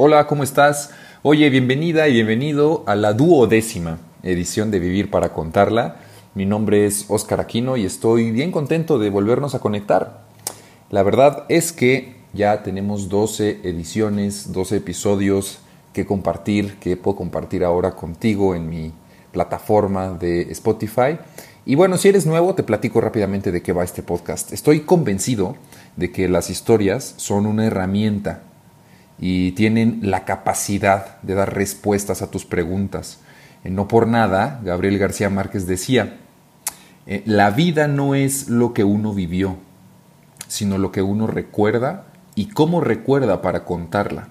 Hola, ¿cómo estás? Oye, bienvenida y bienvenido a la duodécima edición de Vivir para Contarla. Mi nombre es Óscar Aquino y estoy bien contento de volvernos a conectar. La verdad es que ya tenemos 12 ediciones, 12 episodios que compartir, que puedo compartir ahora contigo en mi plataforma de Spotify. Y bueno, si eres nuevo, te platico rápidamente de qué va este podcast. Estoy convencido de que las historias son una herramienta y tienen la capacidad de dar respuestas a tus preguntas. Eh, no por nada, Gabriel García Márquez decía, eh, la vida no es lo que uno vivió, sino lo que uno recuerda y cómo recuerda para contarla.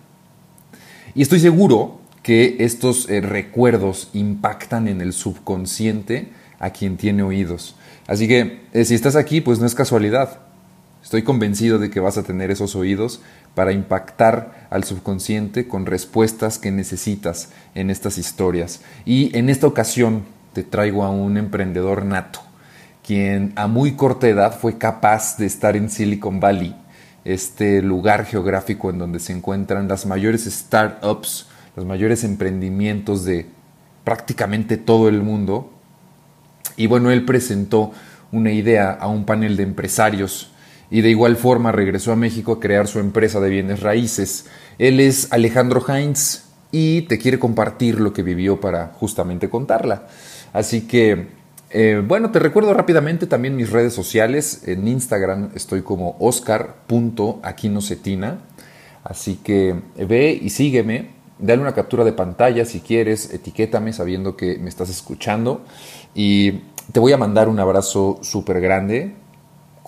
Y estoy seguro que estos eh, recuerdos impactan en el subconsciente a quien tiene oídos. Así que si estás aquí, pues no es casualidad. Estoy convencido de que vas a tener esos oídos para impactar al subconsciente con respuestas que necesitas en estas historias. Y en esta ocasión te traigo a un emprendedor nato, quien a muy corta edad fue capaz de estar en Silicon Valley, este lugar geográfico en donde se encuentran las mayores startups, los mayores emprendimientos de prácticamente todo el mundo, y bueno, él presentó una idea a un panel de empresarios y de igual forma regresó a México a crear su empresa de bienes raíces. Él es Alejandro Heinz y te quiere compartir lo que vivió para justamente contarla. Así que, eh, bueno, te recuerdo rápidamente también mis redes sociales. En Instagram estoy como oscar.aquinocetina. Así que ve y sígueme. Dale una captura de pantalla si quieres, etiquétame sabiendo que me estás escuchando. Y te voy a mandar un abrazo súper grande,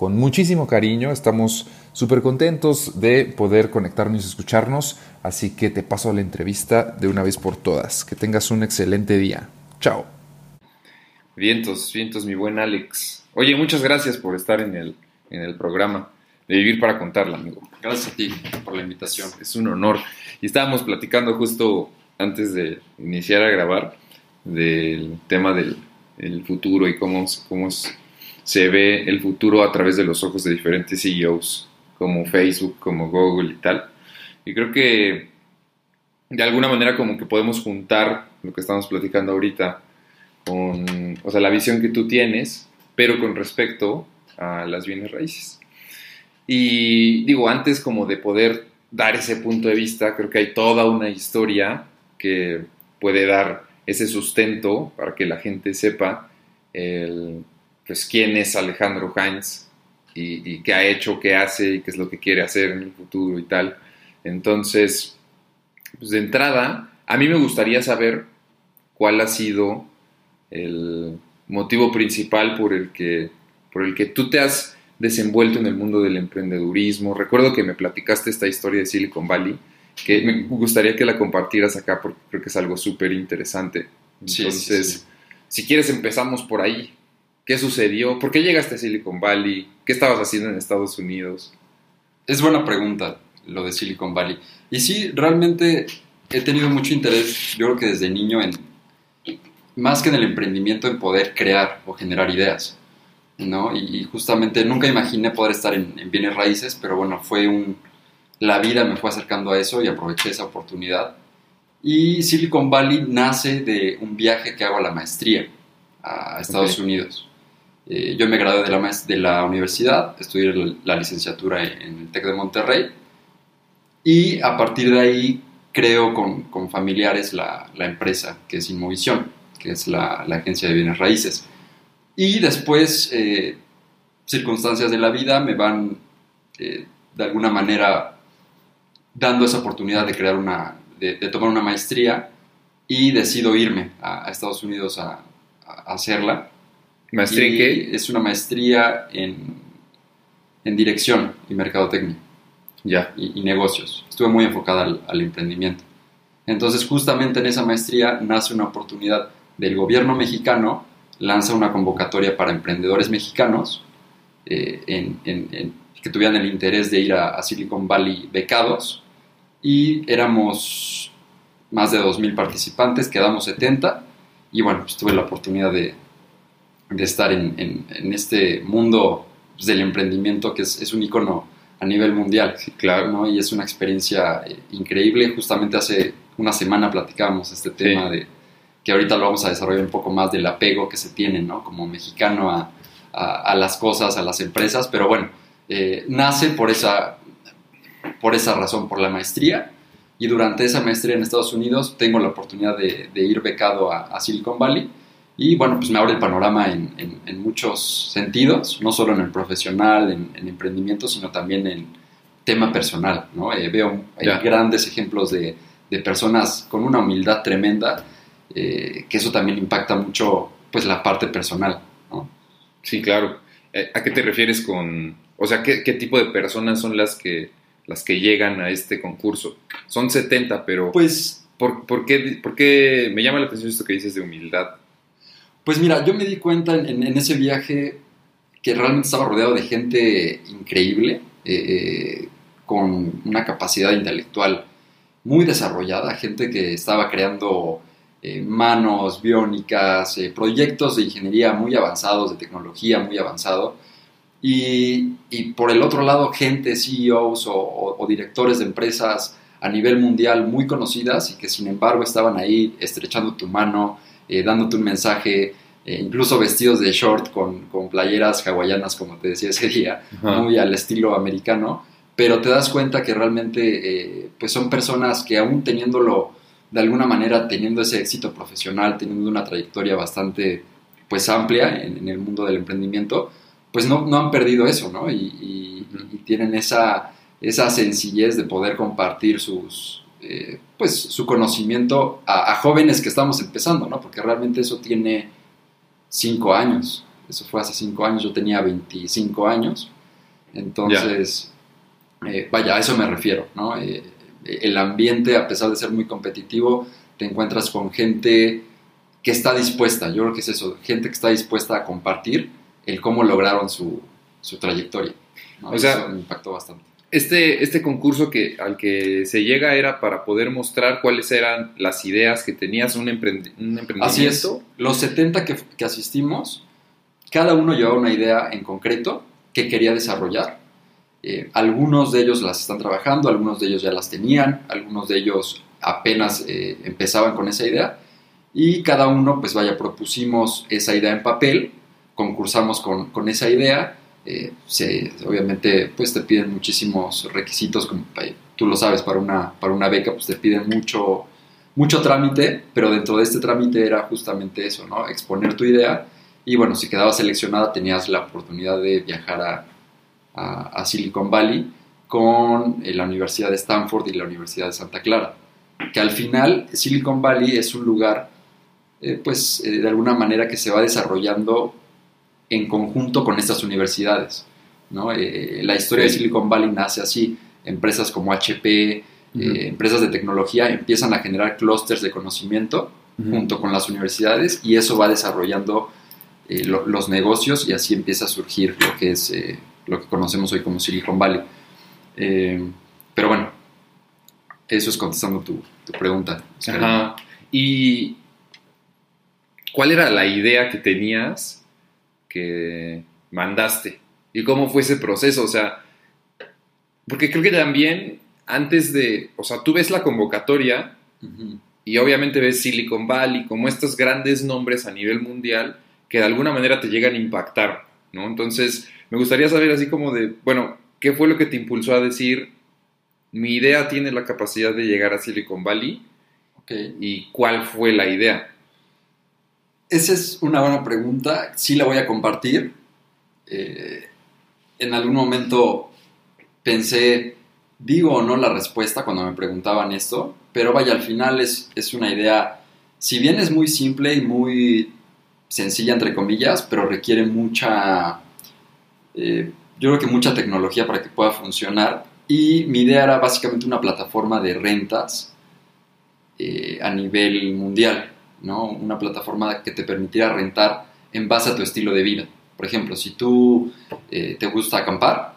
con muchísimo cariño. Estamos súper contentos de poder conectarnos y escucharnos. Así que te paso la entrevista de una vez por todas. Que tengas un excelente día. Chao. Vientos, vientos, mi buen Alex. Oye, muchas gracias por estar en el, en el programa de Vivir para Contarla, amigo. Gracias a ti por la invitación. Es un honor. Y estábamos platicando justo antes de iniciar a grabar del tema del el futuro y cómo, cómo se ve el futuro a través de los ojos de diferentes CEOs como Facebook, como Google y tal. Y creo que de alguna manera como que podemos juntar lo que estamos platicando ahorita con, o sea, la visión que tú tienes, pero con respecto a las bienes raíces. Y digo, antes como de poder dar ese punto de vista, creo que hay toda una historia que puede dar ese sustento para que la gente sepa el, pues, quién es Alejandro Heinz y, qué ha hecho, qué hace y qué es lo que quiere hacer en el futuro y tal. Entonces, pues de entrada, a mí me gustaría saber cuál ha sido el motivo principal por el que, por el que tú te has desenvuelto en el mundo del emprendedurismo. Recuerdo que me platicaste esta historia de Silicon Valley que me gustaría que la compartieras acá porque creo que es algo súper interesante. Entonces, si quieres empezamos por ahí. ¿Qué sucedió? ¿Por qué llegaste a Silicon Valley? ¿Qué estabas haciendo en Estados Unidos? Es buena pregunta lo de Silicon Valley. Y sí, realmente he tenido mucho interés, yo creo que desde niño, en más que en el emprendimiento, en poder crear o generar ideas. ¿no? Y, justamente nunca imaginé poder estar en bienes raíces, pero bueno, fue un, la vida me fue acercando a eso y aproveché esa oportunidad. Y Silicon Valley nace de un viaje que hago a la maestría a Estados Unidos. Eh, yo me gradué de la, de la universidad, estudié la, licenciatura en el TEC de Monterrey y a partir de ahí creo con, con familiares la, la, empresa que es Inmovisión, que es la, agencia de bienes raíces. Y después, eh, circunstancias de la vida me van eh, de alguna manera dando esa oportunidad de crear una, de, tomar una maestría y decido irme a, Estados Unidos a, hacerla. ¿Maestría en qué? Es una maestría en, en dirección y mercadotecnia. Ya. Y, negocios. Estuve muy enfocada al, emprendimiento. Entonces, justamente en esa maestría nace una oportunidad del gobierno mexicano, lanza una convocatoria para emprendedores mexicanos eh, en, que tuvieran el interés de ir a Silicon Valley becados y éramos más de 2.000 participantes, quedamos 70 y bueno, pues tuve la oportunidad de, de estar en, en, este mundo pues, del emprendimiento que es, es, un icono a nivel mundial. Sí, claro. ¿no? Y es una experiencia eh, increíble. Justamente hace una semana platicábamos este tema Sí. de que ahorita lo vamos a desarrollar un poco más del apego que se tiene, ¿no? Como mexicano a, a- a las cosas, a las empresas, pero bueno, eh, nace por esa, por esa razón, por la maestría. Y durante esa maestría en Estados Unidos tengo la oportunidad de, de ir becado a, a Silicon Valley. Y bueno, pues me abre el panorama en, en- en muchos sentidos, no solo en el profesional, en, en emprendimiento, sino también en tema personal. ¿no? Eh, veo grandes ejemplos de, de personas con una humildad tremenda, eh, que eso también impacta mucho pues la parte personal. ¿no? Sí, claro. Eh, ¿A qué te refieres con, o sea, qué, qué tipo de personas son las que, las que llegan a este concurso? Son 70, pero Pues ¿por, por qué, por qué me llama la atención esto que dices de humildad? Pues mira, yo me di cuenta en, ese viaje que realmente estaba rodeado de gente increíble, eh, con una capacidad intelectual muy desarrollada, gente que estaba creando eh, manos biónicas, eh, proyectos de ingeniería muy avanzados, de tecnología muy avanzado. Y, por el otro lado, gente, CEOs o- o directores de empresas a nivel mundial muy conocidas y que sin embargo estaban ahí estrechando tu mano, eh, dándote un mensaje, eh, incluso vestidos de short con, con playeras hawaianas, como te decía ese día, Ajá. muy al estilo americano, pero te das cuenta que realmente eh, pues son personas que aún teniéndolo de alguna manera, teniendo ese éxito profesional, teniendo una trayectoria bastante pues amplia en, en el mundo del emprendimiento, pues no, no han perdido eso, ¿no? Y, y tienen esa, esa sencillez de poder compartir sus, eh, pues, su conocimiento a, a jóvenes que estamos empezando, ¿no? Porque realmente eso tiene cinco años. Eso fue hace cinco años, yo tenía 25 años. Entonces, eh, vaya, a eso me refiero, ¿no? Eh, el ambiente, a pesar de ser muy competitivo, te encuentras con gente que está dispuesta, yo creo que es eso, gente que está dispuesta a compartir el cómo lograron su, su trayectoria. ¿no? O sea, eso me impactó bastante. Este, este concurso que, al que se llega era para poder mostrar cuáles eran las ideas que tenías un, emprendi- emprendimiento. Así es. Los 70 que, que asistimos, cada uno llevaba una idea en concreto que quería desarrollar. Eh, algunos de ellos las están trabajando, algunos de ellos ya las tenían, algunos de ellos apenas eh, empezaban con esa idea. Y cada uno, pues vaya, propusimos esa idea en papel, concursamos con, con esa idea. Eh, obviamente, pues te piden muchísimos requisitos, como tú lo sabes, para una, para una beca, pues te piden mucho, mucho trámite, pero dentro de este trámite era justamente eso, ¿no? Exponer tu idea y bueno, si quedabas seleccionada tenías la oportunidad de viajar a, a- Silicon Valley con eh, la Universidad de Stanford y la Universidad de Santa Clara. Que al final Silicon Valley es un lugar, eh, pues de alguna manera que se va desarrollando en conjunto con estas universidades. ¿no? Eh, la historia de. Silicon Valley nace así, empresas como HP, eh, empresas de tecnología empiezan a generar clústeres de conocimiento junto con las universidades y eso va desarrollando eh, lo- los negocios y así empieza a surgir lo que es lo que conocemos hoy como Silicon Valley. Pero bueno, eso es contestando tu, tu pregunta. Ajá. ¿Y cuál era la idea que tenías que mandaste? ¿Y cómo fue ese proceso? O sea, porque creo que también antes de, o sea, tú ves la convocatoria y obviamente ves Silicon Valley como estos grandes nombres a nivel mundial que de alguna manera te llegan a impactar, ¿no? Entonces, me gustaría saber así como de, bueno, ¿qué fue lo que te impulsó a decir, mi idea tiene la capacidad de llegar a Silicon Valley? Ok. ¿Y cuál fue la idea? Esa es una buena pregunta, sí la voy a compartir. Eh, en algún momento pensé, digo o no la respuesta cuando me preguntaban esto, pero vaya, al final es, es una idea, si bien es muy simple y muy sencilla, entre comillas, pero requiere mucha, eh, yo creo que mucha tecnología para que pueda funcionar. Y mi idea era básicamente una plataforma de rentas eh, a nivel mundial, ¿no? Una plataforma que te permitiera rentar en base a tu estilo de vida. Por ejemplo, si tú eh, te gusta acampar,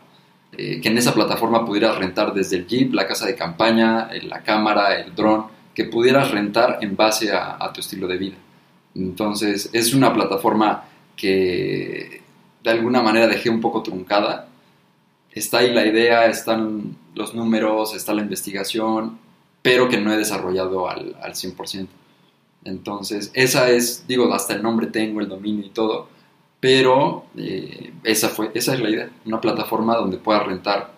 eh, que en esa plataforma pudieras rentar desde el jeep, la casa de campaña, eh, la cámara, el dron, que pudieras rentar en base a, tu estilo de vida. Entonces, es una plataforma que de alguna manera dejé un poco truncada está ahí la idea, están los números, está la investigación, pero que no he desarrollado al, al 100%. Entonces, esa es, digo, hasta el nombre tengo, el dominio y todo, pero eh, esa, fue, esa es la idea, una plataforma donde pueda rentar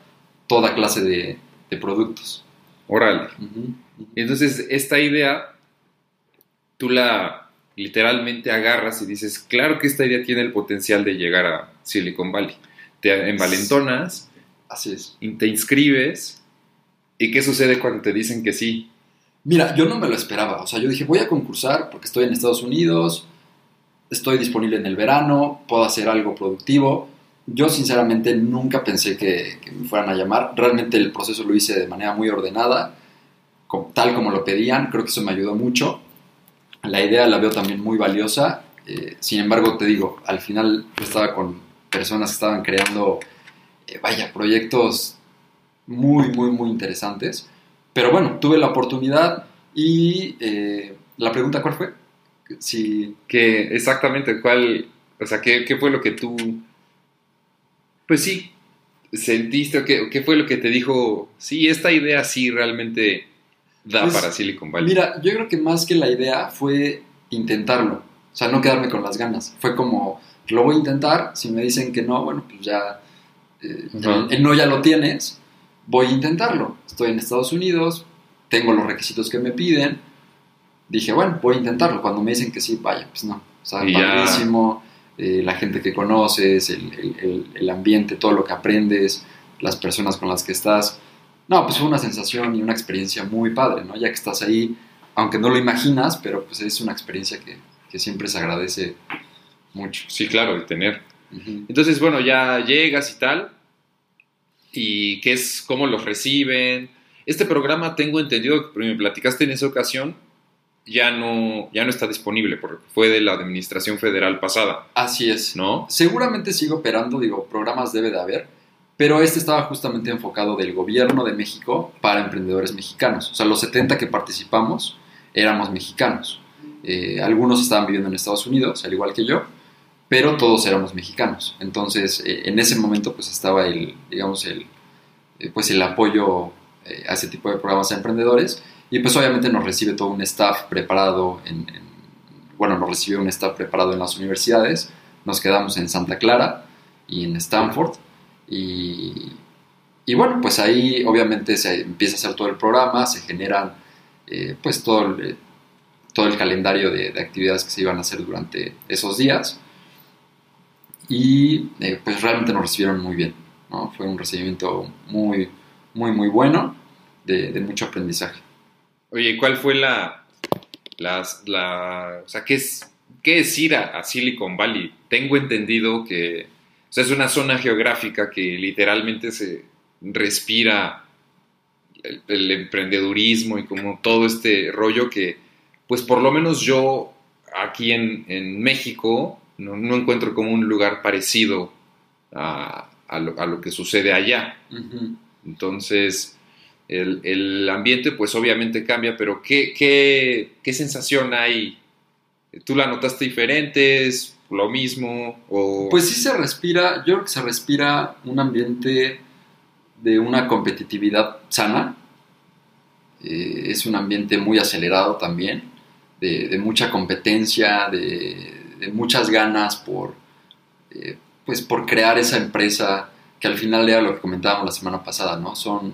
toda clase de, de productos. Órale. Entonces, esta idea, tú la literalmente agarras y dices, claro que esta idea tiene el potencial de llegar a Silicon Valley. Te envalentonas, Así es. y te inscribes, ¿y qué sucede cuando te dicen que sí? Mira, yo no me lo esperaba. O sea, yo dije, voy a concursar porque estoy en Estados Unidos, estoy disponible en el verano, puedo hacer algo productivo. Yo sinceramente nunca pensé que, me fueran a llamar. Realmente el proceso lo hice de manera muy ordenada, tal como lo pedían. Creo que eso me ayudó mucho. La idea la veo también muy valiosa. Eh, sin embargo, te digo, al final yo estaba con personas que estaban creando, eh, vaya, proyectos muy, muy, muy interesantes. Pero bueno, tuve la oportunidad y eh, la pregunta, ¿cuál fue? Si, Que exactamente, ¿cuál, o sea, qué, qué fue lo que tú, pues sí, sentiste, o qué, qué fue lo que te dijo, sí, esta idea sí realmente da Pues, para Silicon Valley? Mira, yo creo que más que la idea fue intentarlo. O sea, no quedarme con las ganas. Fue como, lo voy a intentar. Si me dicen que no, bueno, pues ya, eh, el no ya lo tienes. Voy a intentarlo. Estoy en Estados Unidos, tengo los requisitos que me piden. Dije, bueno, voy a intentarlo. Cuando me dicen que sí, vaya, pues no. O sea, padrísimo. eh, la gente que conoces, el, el- el- el ambiente, todo lo que aprendes, las personas con las que estás. No, pues fue una sensación y una experiencia muy padre, ¿no? Ya que estás ahí, aunque no lo imaginas, pero pues es una experiencia que, que siempre se agradece mucho. Sí, claro, de tener. Entonces, bueno, ya llegas y tal. ¿Y qué es, cómo los reciben? Este programa tengo entendido, que me platicaste en esa ocasión, ya no, ya no está disponible porque fue de la administración federal pasada, Así es. ¿no? Seguramente sigue operando, digo, programas debe de haber, pero este estaba justamente enfocado del gobierno de México para emprendedores mexicanos. O sea, los 70 que participamos éramos mexicanos. Eh, algunos estaban viviendo en Estados Unidos, al igual que yo, pero todos éramos mexicanos. Entonces, eh, en ese momento, pues estaba el, digamos, el, eh, pues el apoyo eh, a ese tipo de programas emprendedores. Y pues obviamente nos recibe todo un staff preparado en, en- bueno, nos recibió un staff preparado en las universidades. Nos quedamos en Santa Clara y en Stanford. Y, y bueno, pues ahí obviamente se empieza a hacer todo el programa, se generan pues todo el, todo el calendario de actividades que se iban a hacer durante esos días. Y eh, pues realmente nos recibieron muy bien. Fue un recibimiento muy, muy, muy bueno, de, mucho aprendizaje. Oye, ¿y ¿cuál fue la, la, o sea, qué es, qué es ir a, a Silicon Valley? Tengo entendido que, o sea, es una zona geográfica que literalmente se respira el, el emprendedurismo y como todo este rollo que, pues por lo menos yo aquí en, en México no, no encuentro como un lugar parecido a, a lo, a lo que sucede allá. Entonces, el, el ambiente pues obviamente cambia, pero ¿qué, qué, qué sensación hay? ¿Tú la notaste diferente? ¿Es lo mismo? O... Pues sí se respira, yo creo que se respira un ambiente de una competitividad sana. Eh, es un ambiente muy acelerado también, de, de mucha competencia, de, muchas ganas por, eh, pues por crear esa empresa que al final era lo que comentábamos la semana pasada, ¿no? Son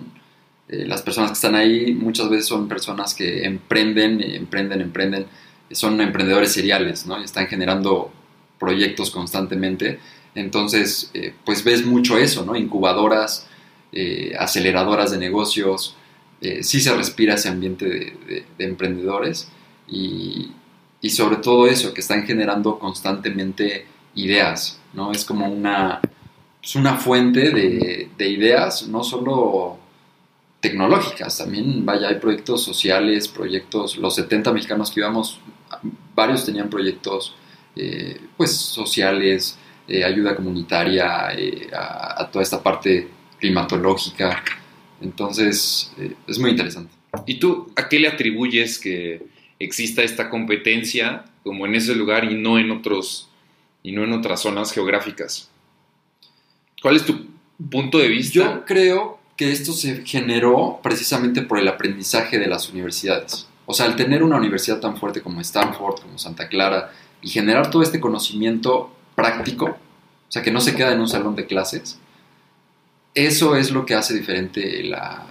eh, las personas que están ahí, muchas veces son personas que emprenden, eh, emprenden, emprenden, son emprendedores seriales, ¿no? Y están generando proyectos constantemente. Entonces, pues ves mucho eso, ¿no? Incubadoras, aceleradoras de negocios, sí se respira ese ambiente de, de- de emprendedores y, y sobre todo eso, que están generando constantemente ideas, ¿no? Es como una, pues una fuente de, de ideas, no solo tecnológicas, también, vaya, hay proyectos sociales, proyectos, los 70 mexicanos que íbamos, varios tenían proyectos, eh, pues, sociales, eh, ayuda comunitaria, eh, a, a toda esta parte climatológica, entonces, es muy interesante. ¿Y tú a qué le atribuyes que exista esta competencia como en ese lugar y no en otros y no en otras zonas geográficas? ¿Cuál es tu punto de vista. Yo creo que esto se generó precisamente por el aprendizaje de las universidades. O sea, al tener una universidad tan fuerte como Stanford, como Santa Clara, y generar todo este conocimiento práctico, o sea, que no se queda en un salón de clases, eso es lo que hace diferente la,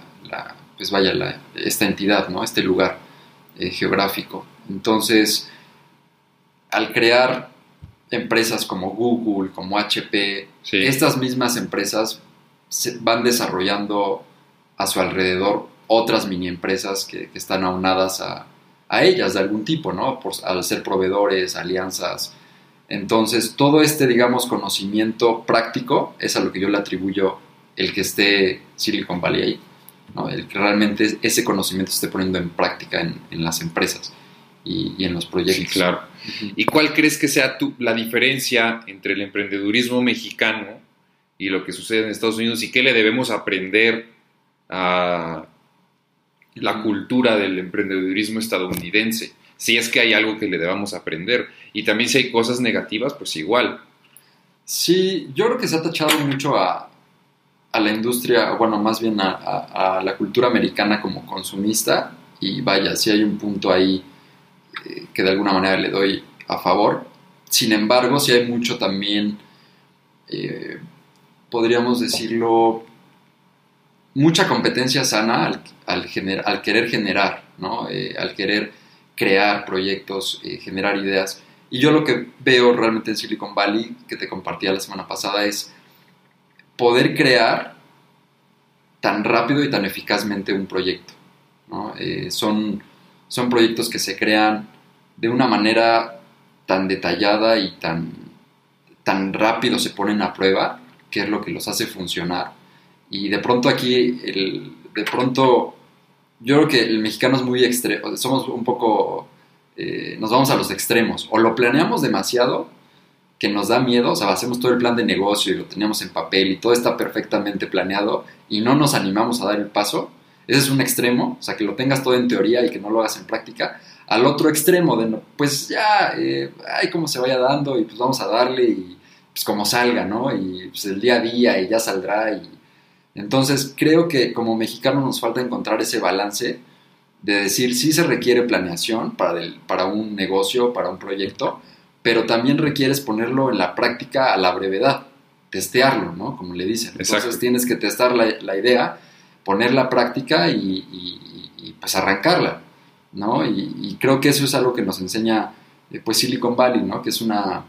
pues vaya, esta entidad, ¿no? Este lugar eh, geográfico. Entonces, al crear empresas como Google, como HP, Sí. estas mismas empresas se van desarrollando a su alrededor otras mini empresas que, que están aunadas a, a ellas de algún tipo, ¿no? Por, al ser proveedores, alianzas. Entonces, todo este, digamos, conocimiento práctico es a lo que yo le atribuyo el que esté Silicon Valley ahí, ¿no? El que realmente ese conocimiento se esté poniendo en práctica en, en las empresas y, y en los proyectos. Sí, claro. ¿Y cuál crees que sea tu- la diferencia entre el emprendedurismo mexicano y lo que sucede en Estados Unidos y qué le debemos aprender a la cultura del emprendedurismo estadounidense? Si es que hay algo que le debamos aprender. Y también si hay cosas negativas, pues igual. Sí, yo creo que se ha tachado mucho a, a la industria, bueno, más bien a, a- la cultura americana como consumista y vaya, sí hay un punto ahí eh, que de alguna manera le doy a favor. Sin embargo, sí hay mucho también, eh, podríamos decirlo, mucha competencia sana al, al, querer generar, ¿no? Eh, al querer crear proyectos, generar ideas. Y yo lo que veo realmente en Silicon Valley, que te compartía la semana pasada, es poder crear tan rápido y tan eficazmente un proyecto. Eh, son, son proyectos que se crean de una manera tan detallada y tan, tan rápido se ponen a prueba, que es lo que los hace funcionar. Y de pronto aquí, el, de pronto, yo creo que el mexicano es muy extremo, somos un poco, eh, nos vamos a los extremos, o lo planeamos demasiado, que nos da miedo, o sea, hacemos todo el plan de negocio y lo teníamos en papel y todo está perfectamente planeado y no nos animamos a dar el paso, ese es un extremo, o sea, que lo tengas todo en teoría y que no lo hagas en práctica, al otro extremo de, pues ya, eh, ay, cómo se vaya dando y pues vamos a darle y pues como salga, ¿no? Y pues el día a día y ya saldrá y entonces creo que como mexicano nos falta encontrar ese balance de decir sí se requiere planeación para, el- para un negocio, para un proyecto, pero también requieres ponerlo en la práctica a la brevedad, testearlo, ¿no? Como le dicen. Entonces Exacto. tienes que testar la, la idea, ponerla a práctica y, y- y, pues arrancarla, ¿no? Y, y creo que eso es algo que nos enseña eh, pues Silicon Valley, ¿no? Que es una,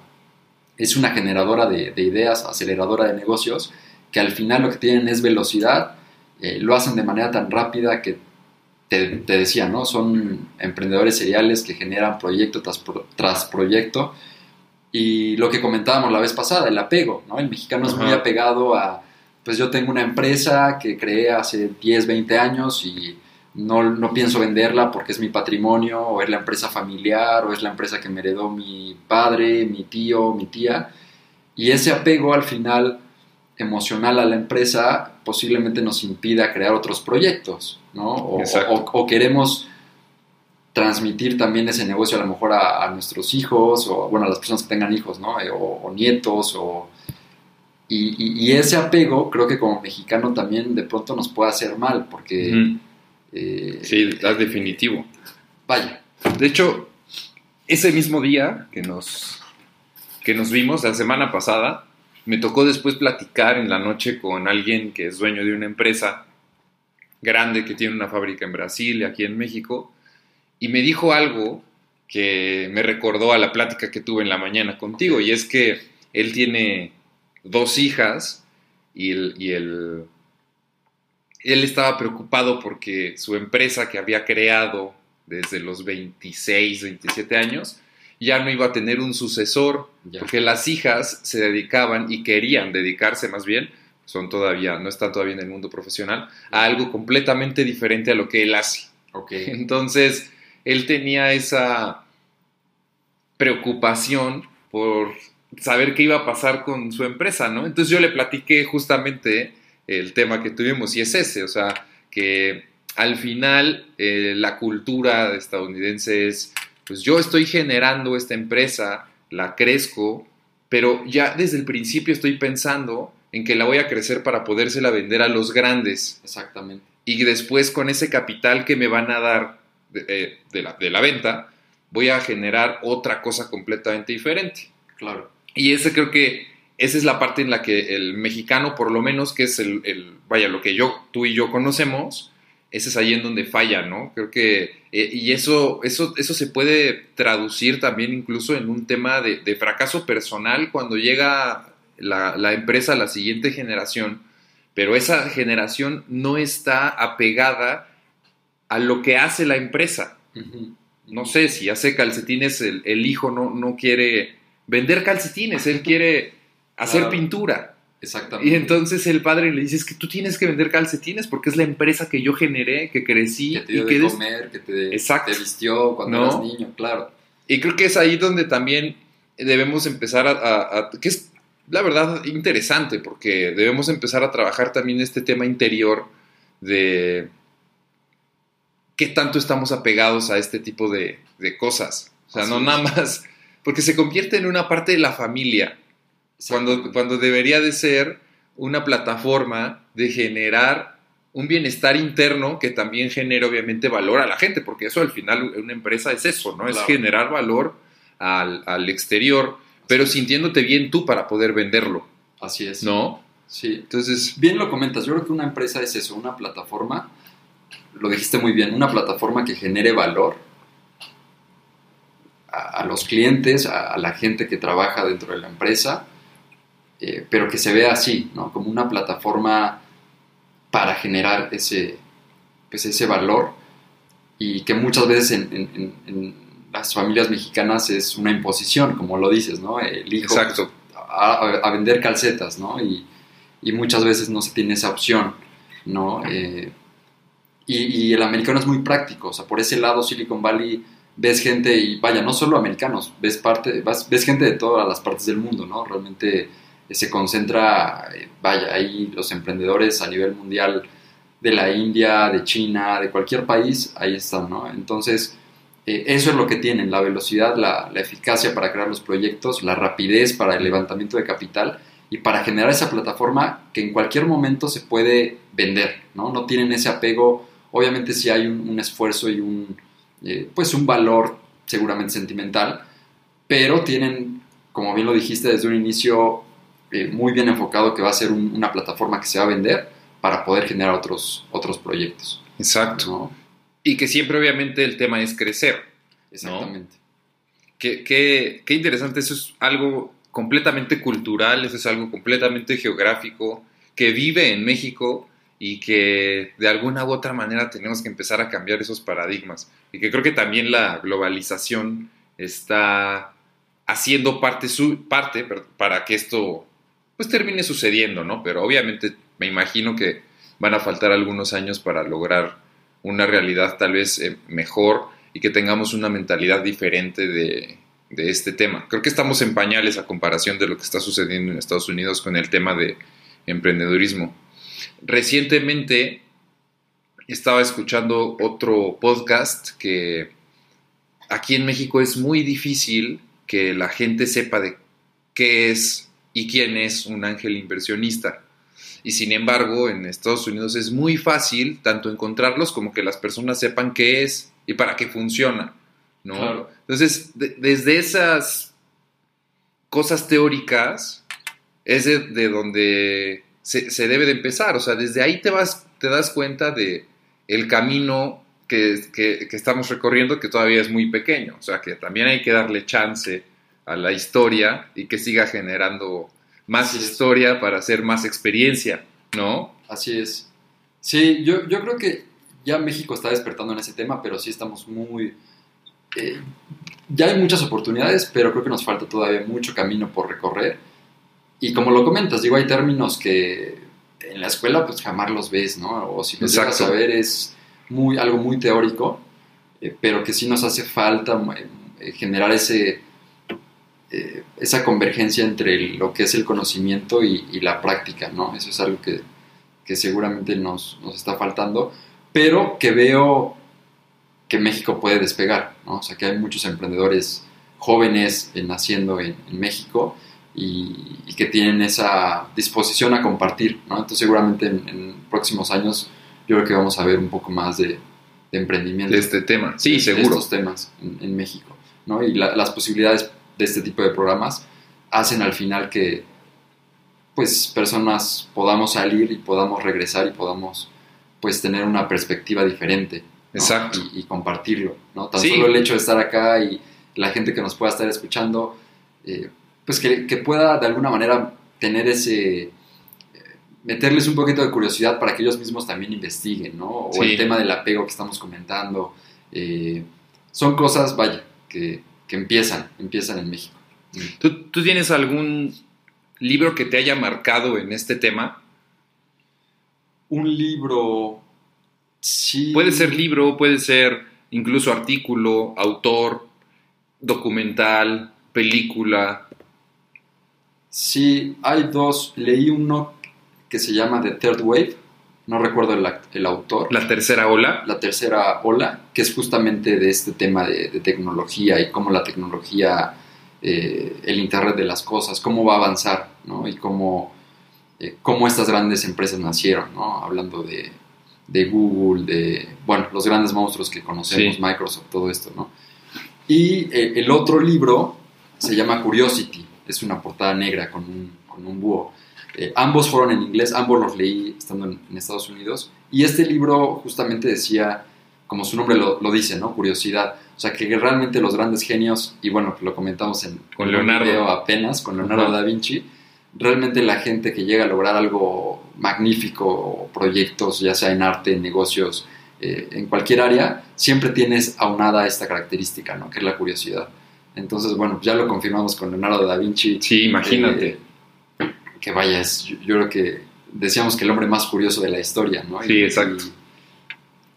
es una generadora de, de ideas, aceleradora de negocios, que al final lo que tienen es velocidad, eh, lo hacen de manera tan rápida que te, te decía, ¿no? Son emprendedores seriales que generan proyecto tras, tras proyecto. Y lo que comentábamos la vez pasada, el apego, ¿no? El mexicano es muy apegado a, pues yo tengo una empresa que creé hace 10, 20 años y no, no pienso venderla porque es mi patrimonio, o es la empresa familiar, o es la empresa que me heredó mi padre, mi tío, mi tía. Y ese apego al final emocional a la empresa posiblemente nos impida crear otros proyectos, ¿no? O, Exacto. o- o queremos transmitir también ese negocio a lo mejor a, a nuestros hijos o, bueno, a las personas que tengan hijos, ¿no? Eh, o, o nietos, o... Y, y- y ese apego creo que como mexicano también de pronto nos puede hacer mal, porque... Eh, Sí, es definitivo. Vaya, De hecho, ese mismo día que nos, que nos vimos, la semana pasada, me tocó después platicar en la noche con alguien que es dueño de una empresa grande que tiene una fábrica en Brasil y aquí en México, y me dijo algo que me recordó a la plática que tuve en la mañana contigo, y es que él tiene dos hijas y y él estaba preocupado porque su empresa que había creado desde los 26, 27 años, ya no iba a tener un sucesor, ya. porque las hijas se dedicaban y querían dedicarse más bien, son todavía, no están todavía en el mundo profesional, a algo completamente diferente a lo que él hace. Ok. Entonces, él tenía esa preocupación por saber qué iba a pasar con su empresa, ¿no? Entonces yo le platiqué justamente el tema que tuvimos y es ese, o sea, que al final eh, la cultura estadounidense es, pues yo estoy generando esta empresa, la crezco, pero ya desde el principio estoy pensando en que la voy a crecer para podérsela vender a los grandes. Exactamente. Y después con ese capital que me van a dar de, eh, de la, de la venta, voy a generar otra cosa completamente diferente. Claro. Y ese creo que esa es la parte en la que el mexicano, por lo menos, que es el, el- vaya, lo que yo, tú y yo conocemos, ese es ahí en donde falla, ¿no? Creo que, eh, y eso, eso, eso se puede traducir también incluso en un tema de, de fracaso personal cuando llega la, la empresa a la siguiente generación, pero esa generación no está apegada a lo que hace la empresa no sé, si hace calcetines, el, el hijo no, no quiere vender calcetines, él quiere hacer pintura. Exactamente. Y entonces el padre le dice, es que tú tienes que vender calcetines porque es la empresa que yo generé, que crecí que te y dio que de comer, que te, Exacto. te vistió cuando ¿No? eras niño, claro. Y creo que es ahí donde también debemos empezar a, a- a- que es la verdad interesante, porque debemos empezar a trabajar también este tema interior de qué tanto estamos apegados a este tipo de, de cosas. O sea, Así no es. nada más, porque se convierte en una parte de la familia, cuando, cuando debería de ser una plataforma de generar un bienestar interno que también genere obviamente valor a la gente, porque eso al final una empresa es eso, ¿no? Es generar valor al, al exterior, pero sintiéndote bien tú para poder venderlo, Así es. ¿no? Sí. Entonces, Bien lo comentas, yo creo que una empresa es eso, una plataforma, lo dijiste muy bien, una plataforma que genere valor a, a los clientes, a, a la gente que trabaja dentro de la empresa, eh, pero que se vea así, ¿no? Como una plataforma para generar ese, pues ese valor y que muchas veces en, en- las familias mexicanas es una imposición, como lo dices, ¿no? El hijo exacto. a, vender calcetas, ¿no? Y, y muchas veces no se tiene esa opción, ¿no? Eh, y, y el americano es muy práctico, o sea, por ese lado Silicon Valley ves gente, y vaya, no solo americanos, ves, parte, ves gente de todas las partes del mundo, ¿no? Realmente se concentra, eh, vaya, ahí los emprendedores a nivel mundial de la India, de China, de cualquier país, ahí están, ¿no? Entonces, eh, eso es lo que tienen, la velocidad, la, eficacia para crear los proyectos, la rapidez para el levantamiento de capital y para generar esa plataforma que en cualquier momento se puede vender, ¿no? No tienen ese apego, obviamente sí hay un, esfuerzo y un, eh, pues un valor seguramente sentimental, pero tienen, como bien lo dijiste desde un inicio, eh, muy bien enfocado que va a ser un- una plataforma que se va a vender para poder generar otros, otros proyectos, Exacto. ¿no? Y que siempre obviamente el tema es crecer. Exactamente. Qué, qué- qué interesante, eso es algo completamente cultural, eso es algo completamente geográfico, que vive en México y que de alguna u otra manera tenemos que empezar a cambiar esos paradigmas. Y que creo que también la globalización está haciendo parte, su, parte para que esto pues termine sucediendo, ¿no? Pero obviamente me imagino que van a faltar algunos años para lograr una realidad tal vez eh, mejor y que tengamos una mentalidad diferente de, de este tema. Creo que estamos en pañales a comparación de lo que está sucediendo en Estados Unidos con el tema de emprendedurismo. Recientemente estaba escuchando otro podcast que aquí en México es muy difícil que la gente sepa de qué es y quién es un ángel inversionista. Y sin embargo, en Estados Unidos es muy fácil tanto encontrarlos como que las personas sepan qué es y para qué funciona, ¿no? Claro. Entonces, de- desde esas cosas teóricas es de, de donde se, se debe de empezar. O sea, desde ahí te vas, te das cuenta de el camino que, que- que estamos recorriendo, que todavía es muy pequeño. O sea, que también hay que darle chance a la historia y que siga generando más Así es. historia para hacer más experiencia, ¿no? Así es. Sí, yo, yo creo que ya México está despertando en ese tema, pero sí estamos muy... eh, ya hay muchas oportunidades, pero creo que nos falta todavía mucho camino por recorrer. Y como lo comentas, digo, hay términos que en la escuela pues jamás los ves, ¿no? O si los a ver es muy, algo muy teórico, eh, pero que sí nos hace falta eh, generar ese, eh, esa convergencia entre lo que es el conocimiento y, y la práctica, ¿no? Eso es algo que, que seguramente nos, nos está faltando, pero que veo que México puede despegar, ¿no? O sea, que hay muchos emprendedores jóvenes naciendo en, en México y, y que tienen esa disposición a compartir, ¿no? Entonces seguramente en, en próximos años yo creo que vamos a ver un poco más de, de emprendimiento De este tema. Sí, de- seguro. de estos temas en, en México, ¿no? Y la- las posibilidades de este tipo de programas hacen al final que pues personas podamos salir y podamos regresar y podamos pues tener una perspectiva diferente ¿no? Exacto. y, y compartirlo, ¿no? Tan Sí. solo el hecho de estar acá y la gente que nos pueda estar escuchando, eh, pues que, que pueda de alguna manera tener ese... eh, meterles un poquito de curiosidad para que ellos mismos también investiguen, ¿no? O Sí. el tema del apego que estamos comentando. eh, son cosas, vaya, que, que empiezan, empiezan en México. ¿Tú, tú tienes algún libro que te haya marcado en este tema? Un libro... Sí. Puede ser libro, puede ser incluso artículo, autor, documental, película. Sí, hay dos. Leí uno que se llama The Third Wave, no recuerdo el, el autor. La tercera ola. La tercera ola, que es justamente de este tema de, de tecnología y cómo la tecnología, eh, el Internet de las cosas, cómo va a avanzar, ¿no? Y cómo, eh, cómo estas grandes empresas nacieron, ¿no? Hablando de, de Google, de, bueno, los grandes monstruos que conocemos, Sí. Microsoft, todo esto, ¿no? Y eh, el otro libro se llama Curiosity, es una portada negra con un, con un búho. Eh, ambos fueron en inglés, ambos los leí estando en, en Estados Unidos. Y este libro justamente decía, como su nombre lo, lo dice, ¿no? Curiosidad. O sea, que realmente los grandes genios, y bueno, lo comentamos en Con Leonardo. video apenas, con Leonardo da Vinci, realmente la gente que llega a lograr algo magnífico, proyectos, ya sea en arte, en negocios, eh, en cualquier área, siempre tienes aunada esta característica, ¿no? Que es la curiosidad. Entonces, bueno, ya lo confirmamos con Leonardo da Vinci. Sí, imagínate. Eh, que vaya, es, yo, yo creo que decíamos que el hombre más curioso de la historia, ¿no? Sí, exacto.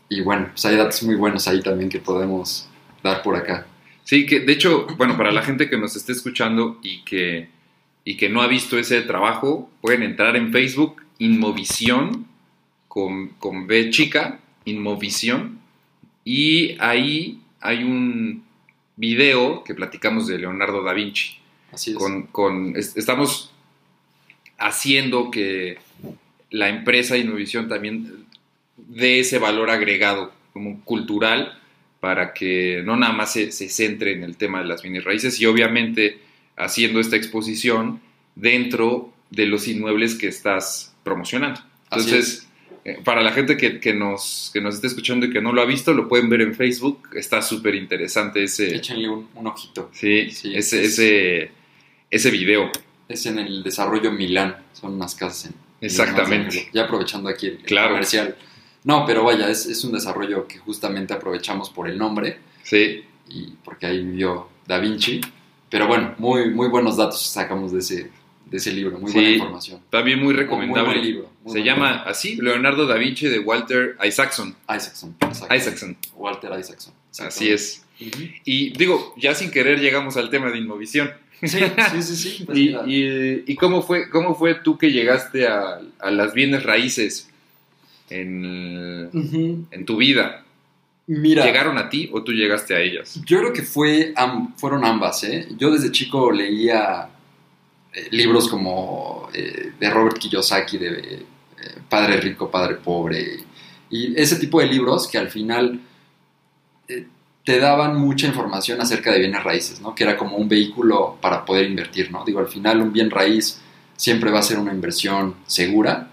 Y, y bueno, pues hay datos muy buenos ahí también que podemos dar por acá. Sí, que de hecho, bueno, para la gente que nos esté escuchando y que, y que no ha visto ese trabajo, pueden entrar en Facebook, Inmovisión, con, con B chica, Inmovisión, y ahí hay un video que platicamos de Leonardo da Vinci. Así es. Con, con- es- estamos haciendo que la empresa Innovisión también dé ese valor agregado como cultural para que no nada más se, se centre en el tema de las bienes raíces y obviamente haciendo esta exposición dentro de los inmuebles que estás promocionando. Entonces, eh, para la gente que, que nos, que nos esté escuchando y que no lo ha visto, lo pueden ver en Facebook. Está súper interesante ese, Échenle un, un ojito. sí, Sí, ese, es- ese, ese video. Es en el desarrollo Milán, son unas casas en... en Exactamente. Ya aprovechando aquí el, Claro. comercial. No, pero vaya, es, es un desarrollo que justamente aprovechamos por el nombre Sí, y porque ahí vivió Da Vinci. Pero bueno, muy, muy buenos datos sacamos de ese, de ese libro, muy Sí. buena información. también muy Muy recomendable. buen libro. muy Se buen llama libro. así, Leonardo da Vinci de Walter Isaacson. Isaacson. Isaacson, Walter Isaacson. así es. Y digo, ya sin querer llegamos al tema de Inmovisión. Sí, sí, sí. sí. Pues ¿Y, mira, y- y cómo, fue, cómo fue tú que llegaste a, a las bienes raíces en, en tu vida? Mira, ¿Llegaron a ti o tú llegaste a ellas? yo creo que fue, am- fueron ambas. ¿eh? Yo desde chico leía eh, libros como eh, de Robert Kiyosaki, de eh, Padre Rico, Padre Pobre, y ese tipo de libros que al final te daban mucha información acerca de bienes raíces, ¿no? que era como un vehículo para poder invertir. ¿no? Digo, al final un bien raíz siempre va a ser una inversión segura.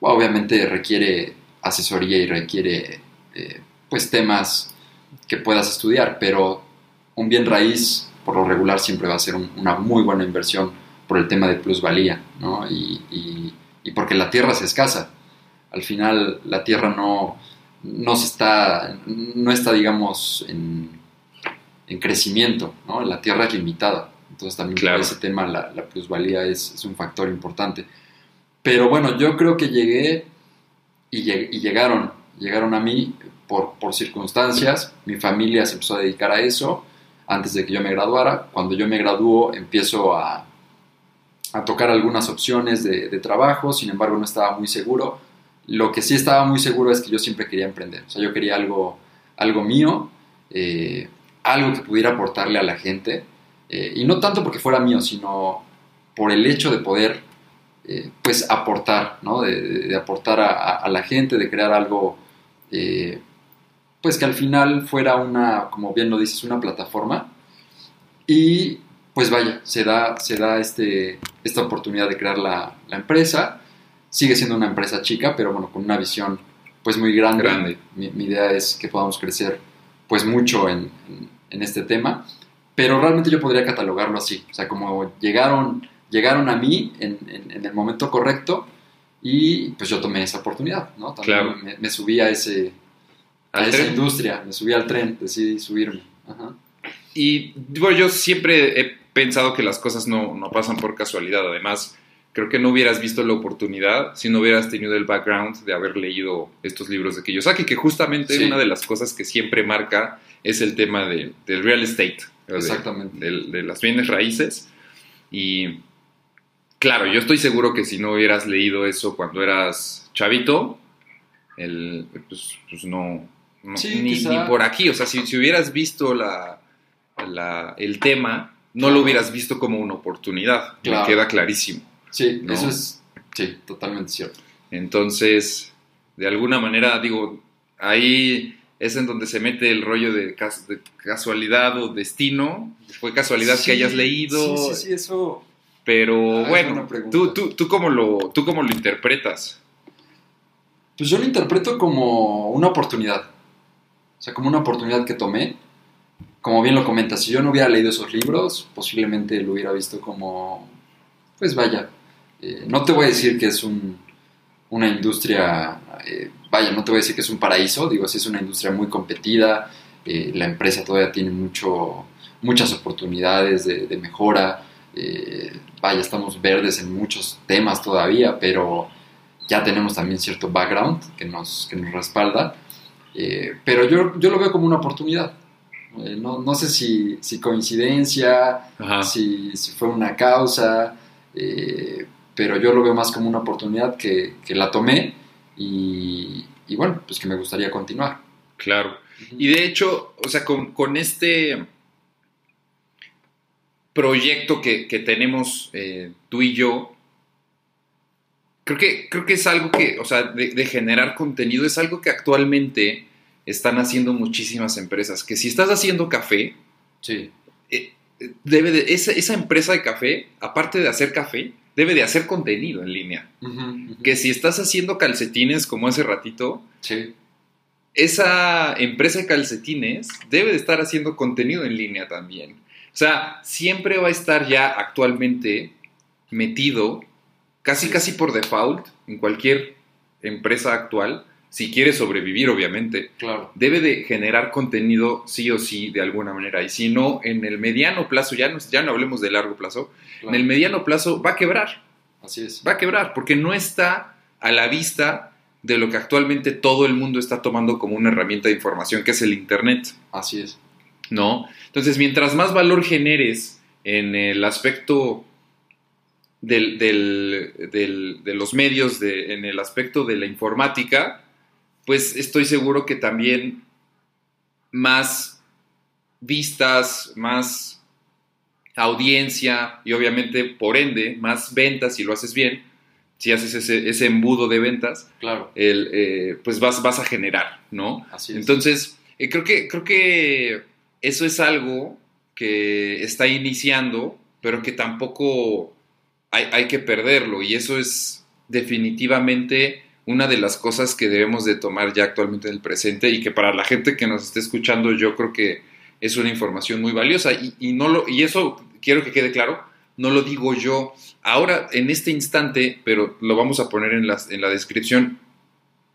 Obviamente requiere asesoría y requiere eh, pues temas que puedas estudiar, pero un bien raíz por lo regular siempre va a ser un- una muy buena inversión por el tema de plusvalía, ¿no? Y porque la tierra es escasa. Al final la tierra no, no se está, no está, digamos, en, en crecimiento, ¿no? La tierra es limitada. Entonces también Claro. por ese tema la, la plusvalía es, es un factor importante. Pero bueno, yo creo que llegué y, lleg- y llegaron, llegaron a mí por, por circunstancias. Mi familia se empezó a dedicar a eso antes de que yo me graduara. Cuando yo me graduó empiezo a, a tocar algunas opciones de, de trabajo, sin embargo no estaba muy seguro. Lo que sí estaba muy seguro es que yo siempre quería emprender. O sea, yo quería algo, algo mío, eh, algo que pudiera aportarle a la gente. eh, y no tanto porque fuera mío, sino por el hecho de poder, eh, pues, aportar, ¿no? De, aportar a, la gente, de crear algo, pues, que al final fuera una, como bien lo dices, una plataforma. Y, pues, vaya, se da, se da este, esta oportunidad de crear la empresa. Sigue siendo una empresa chica, pero bueno, con una visión, pues, muy grande. Grande. Mi, mi idea es que podamos crecer, pues, mucho en, en- en este tema. Pero realmente yo podría catalogarlo así. O sea, como llegaron, llegaron a mí en, en- el momento correcto y pues yo tomé esa oportunidad, ¿no? También Claro. me, me subí a, ese, a esa tren. industria, me subí al tren, decidí subirme. Ajá. Y bueno, yo siempre he pensado que las cosas no, no pasan por casualidad. Además, creo que no hubieras visto la oportunidad si no hubieras tenido el background de haber leído estos libros de Kiyosaki, que justamente Sí. una de las cosas que siempre marca es el tema de- del real estate, de- Exactamente. de, las bienes raíces. Y claro, yo estoy seguro que si no hubieras leído eso cuando eras chavito, el, pues, pues no, no- Sí, ni, por aquí. O sea, si, si hubieras visto la, la- el tema, no lo hubieras visto como una oportunidad. Claro. Me queda clarísimo. Sí, No. eso es, sí, totalmente cierto. Entonces, de alguna manera, digo, ahí es en donde se mete el rollo de, cas- de casualidad o destino. Fue casualidad Sí, que hayas leído. Sí, sí, sí, eso... Pero Ah, bueno. ¿tú, tú, tú, cómo lo, ¿tú cómo lo interpretas? Pues yo lo interpreto como una oportunidad. O sea, como una oportunidad que tomé. Como bien lo comentas, si yo no hubiera leído esos libros, posiblemente lo hubiera visto como, pues vaya, eh, no te voy a decir que es un- una industria, eh, vaya, no te voy a decir que es un paraíso, digo, sí es una industria muy competida, eh, la empresa todavía tiene mucho, muchas oportunidades de, de mejora, vaya, estamos verdes en muchos temas todavía, pero ya tenemos también cierto background que nos, que nos respalda, pero yo, yo lo veo como una oportunidad. Eh, no, no sé si, si coincidencia, si, si fue una causa, eh, pero yo lo veo más como una oportunidad que, que la tomé y, y bueno, pues que me gustaría continuar. Claro. Y de hecho, o sea, con, con este proyecto que, que tenemos eh, tú y yo, creo que, creo que es algo que, o sea, de, de generar contenido, es algo que actualmente están haciendo muchísimas empresas. Que si estás haciendo café, Sí, debe de, esa, esa empresa de café, aparte de hacer café, debe de hacer contenido en línea. Que si estás haciendo calcetines como hace ratito, sí, esa empresa de calcetines debe de estar haciendo contenido en línea también. O sea, siempre va a estar ya actualmente metido, casi Sí. casi por default, en cualquier empresa actual, si quiere sobrevivir, obviamente, claro. debe de generar contenido sí o sí de alguna manera. Y si no, en el mediano plazo, ya no, ya no hablemos de largo plazo, claro. en el mediano plazo va a quebrar Así es. va a quebrar porque no está a la vista de lo que actualmente todo el mundo está tomando como una herramienta de información, que es el Internet, Así es. ¿no? Entonces, mientras más valor generes en el aspecto del, del- del- de los medios, de- en el aspecto de la informática, pues estoy seguro que también más vistas, más audiencia y obviamente por ende más ventas si lo haces bien, si haces ese, ese embudo de ventas, Claro. el, eh, pues vas, vas a generar, ¿no? Así es. Entonces, eh, creo, que, creo que eso es algo que está iniciando, pero que tampoco hay, hay que perderlo y eso es definitivamente una de las cosas que debemos de tomar ya actualmente en el presente y que para la gente que nos esté escuchando yo creo que es una información muy valiosa y, y no lo, y eso quiero que quede claro, no lo digo yo ahora en este instante, pero lo vamos a poner en, las, en la descripción.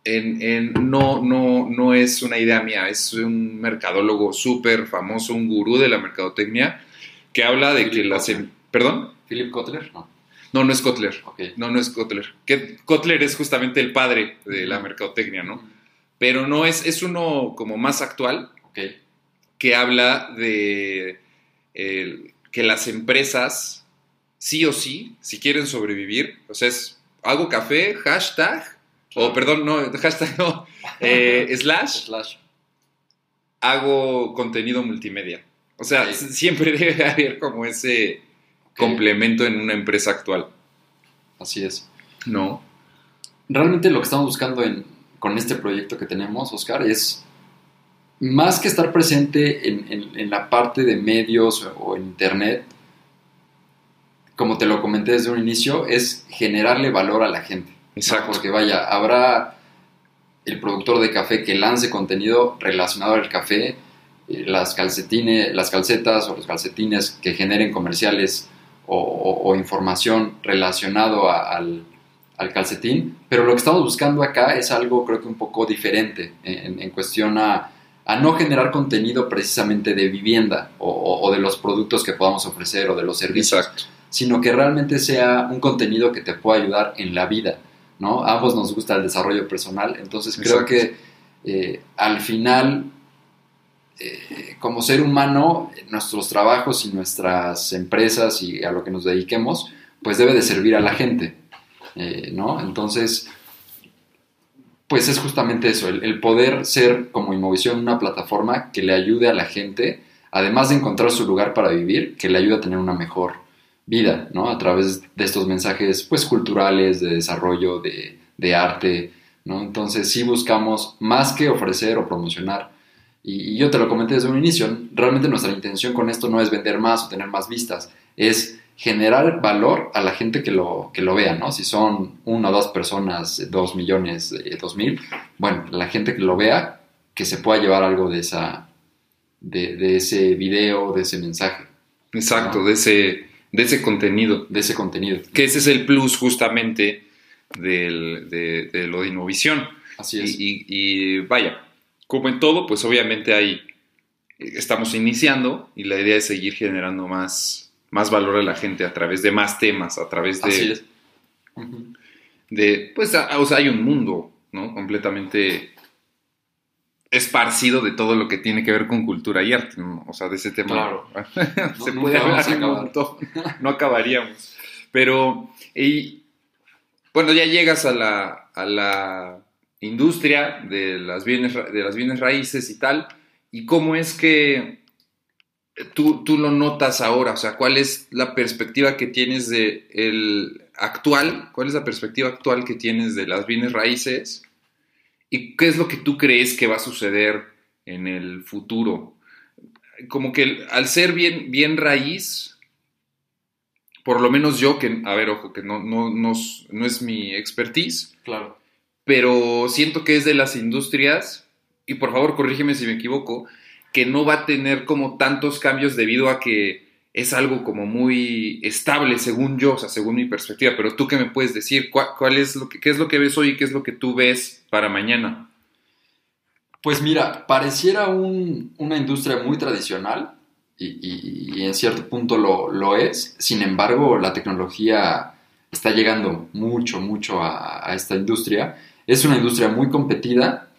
En, en- no, no, no es una idea mía, es un mercadólogo súper famoso, un gurú de la mercadotecnia, que habla de que Philip las... Kotler. em- ¿Perdón? Philip Kotler, no. No, no es Kotler. No, no es Kotler. Que Kotler es justamente el padre de la mercadotecnia, ¿no? Pero no es, es uno como más actual, que habla de que las empresas, sí o sí, si quieren sobrevivir, o sea, es hago café, hashtag, o perdón, no, hashtag no, eh, slash, Slash. hago contenido multimedia. O sea, siempre debe haber como ese, complemento en una empresa actual. Así es. No. Realmente lo que estamos buscando en, con este proyecto que tenemos, Oscar, es más que estar presente en, en- en la parte de medios o en internet, como te lo comenté desde un inicio, es generarle valor a la gente. ¿no? Exacto. Porque vaya, habrá el productor de café que lance contenido relacionado al café, eh, las calcetines, las calcetas o los calcetines que generen comerciales o, o- o información relacionado a- al, al calcetín, pero lo que estamos buscando acá es algo creo que un poco diferente en, en cuestión a, a no generar contenido precisamente de vivienda o, de los productos que podamos ofrecer o de los servicios, Exacto. sino que realmente sea un contenido que te pueda ayudar en la vida, ¿no? A ambos nos gusta el desarrollo personal, entonces creo Exacto. que eh, al final, eh, como ser humano, nuestros trabajos y nuestras empresas y a lo que nos dediquemos, pues debe de servir a la gente, eh, ¿no? Entonces, pues es justamente eso, el, poder ser como Inmovisión una plataforma que le ayude a la gente, además de encontrar su lugar para vivir, que le ayude a tener una mejor vida, ¿no? A través de estos mensajes, pues, culturales, de desarrollo, de, de arte, ¿no? Entonces, sí buscamos más que ofrecer o promocionar. Y, yo te lo comenté desde un inicio, realmente nuestra intención con esto no es vender más o tener más vistas, es generar valor a la gente que lo, que lo vea, ¿no? Si son una o dos personas, eh, dos millones, eh, dos mil, bueno, la gente que lo vea, que se pueda llevar algo de, esa, de, de ese video, de ese mensaje, Exacto, de, ese, de ese contenido. de ese contenido. Que ese es el plus justamente del- de, de lo de Innovisión. Así es. Y, y- y vaya, como en todo, pues obviamente ahí estamos iniciando y la idea es seguir generando más, más valor a la gente a través de más temas, a través de, Así es. De pues, a- o sea, hay un mundo, ¿no? Completamente esparcido de todo lo que tiene que ver con cultura y arte, ¿no? O sea, de ese tema Claro. se No- puede hablar un montón. no acabaríamos. Pero, y, bueno, ya llegas a la, a la industria de las, bienes, de las bienes raíces y tal, y cómo es que tú, tú lo notas ahora, o sea, cuál es la perspectiva que tienes de el actual, cuál es la perspectiva actual que tienes de las bienes raíces y qué es lo que tú crees que va a suceder en el futuro. Como que al ser bien, bien raíz, por lo menos yo, que, a ver, ojo, que no, no, no, no es mi expertise, Claro. Pero siento que es de las industrias, y por favor corrígeme si me equivoco, que no va a tener como tantos cambios debido a que es algo como muy estable según yo, o sea, según mi perspectiva, pero tú qué me puedes decir, ¿Cuál, es lo que, qué es lo que ves hoy y qué es lo que tú ves para mañana? Pues mira, pareciera un- una industria muy tradicional y, y- en cierto punto lo, lo es. Sin embargo, la tecnología está llegando mucho, mucho a esta industria. Es una industria muy competida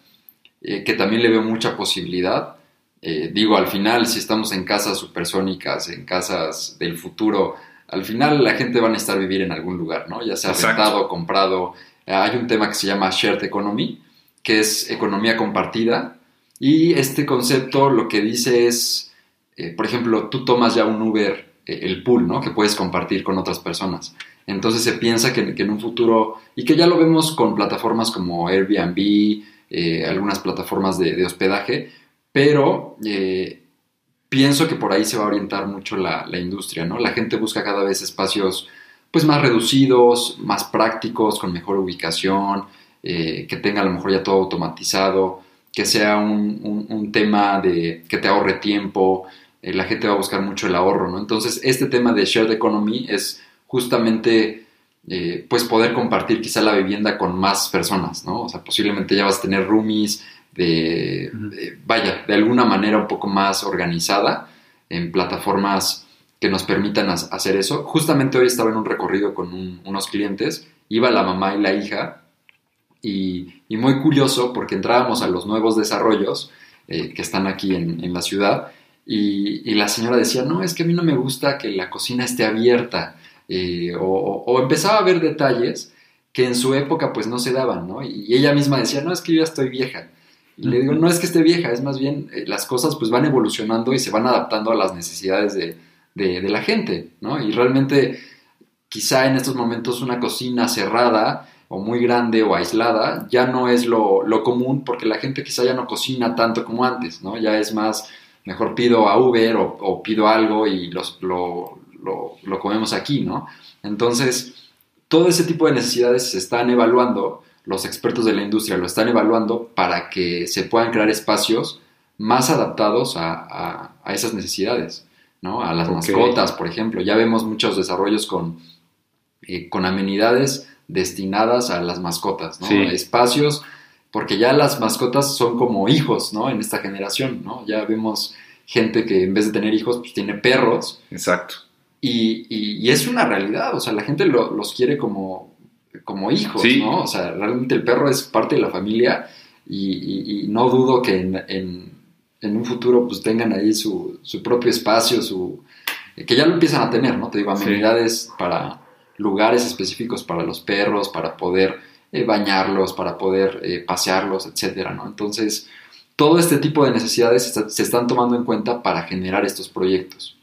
eh, que también le veo mucha posibilidad. Eh, digo, al final, si estamos en casas supersónicas, en casas del futuro, al final la gente va a necesitar vivir en algún lugar, ¿no? Ya sea Exacto. rentado, comprado. Eh, Hay un tema que se llama Shared Economy, que es economía compartida. Y este concepto lo que dice es, eh, por ejemplo, tú tomas ya un Uber, el pool, ¿no? Que puedes compartir con otras personas. Entonces se piensa que, en un futuro, y que ya lo vemos con plataformas como Airbnb, eh, algunas plataformas de, de hospedaje, pero eh, pienso que por ahí se va a orientar mucho la, la industria, ¿no? La gente busca cada vez espacios pues más reducidos, más prácticos, con mejor ubicación, eh, que tenga a lo mejor ya todo automatizado, que sea un, un- un tema de que te ahorre tiempo, eh, la gente va a buscar mucho el ahorro, ¿no? Entonces, este tema de shared economy es justamente eh, pues poder compartir quizá la vivienda con más personas, ¿no? O sea, posiblemente ya vas a tener roomies de, vaya, de alguna manera un poco más organizada en plataformas que nos permitan hacer eso. Justamente hoy estaba en un recorrido con un- unos clientes, iba la mamá y la hija, y, y muy curioso porque entrábamos a los nuevos desarrollos eh, que están aquí en, en la ciudad, y, y la señora decía, no, es que a mí no me gusta que la cocina esté abierta, eh, o, o- o empezaba a ver detalles que en su época pues no se daban, ¿no? Y ella misma decía, no, es que yo ya estoy vieja. Y le digo, no es que esté vieja, es más bien eh, las cosas pues van evolucionando y se van adaptando a las necesidades de, de, de la gente, ¿no? Y realmente quizá en estos momentos una cocina cerrada o muy grande o aislada ya no es lo, lo, común porque la gente quizá ya no cocina tanto como antes, ¿no? Ya es más, mejor pido a Uber o, o pido algo y los, lo, lo, lo, comemos aquí, ¿no? Entonces, todo ese tipo de necesidades se están evaluando, los expertos de la industria lo están evaluando para que se puedan crear espacios más adaptados a, a, a esas necesidades, ¿no? A las okay. mascotas, por ejemplo. Ya vemos muchos desarrollos con, eh, con amenidades destinadas a las mascotas, ¿no? Sí. Espacios, porque ya las mascotas son como hijos, ¿no? En esta generación, ¿no? Ya vemos gente que en vez de tener hijos, pues tiene perros. Exacto. Y, y, y es una realidad, o sea, la gente lo, los quiere como, como hijos, Sí. ¿no? O sea, realmente el perro es parte de la familia y, y- y no dudo que en, en- en un futuro pues tengan ahí su, su propio espacio, su que ya lo empiezan a tener, ¿no? Te digo, Sí. amenidades para lugares específicos para los perros, para poder eh, bañarlos, para poder eh, pasearlos, etcétera, ¿no? Entonces, todo este tipo de necesidades se, está- se están tomando en cuenta para generar estos proyectos.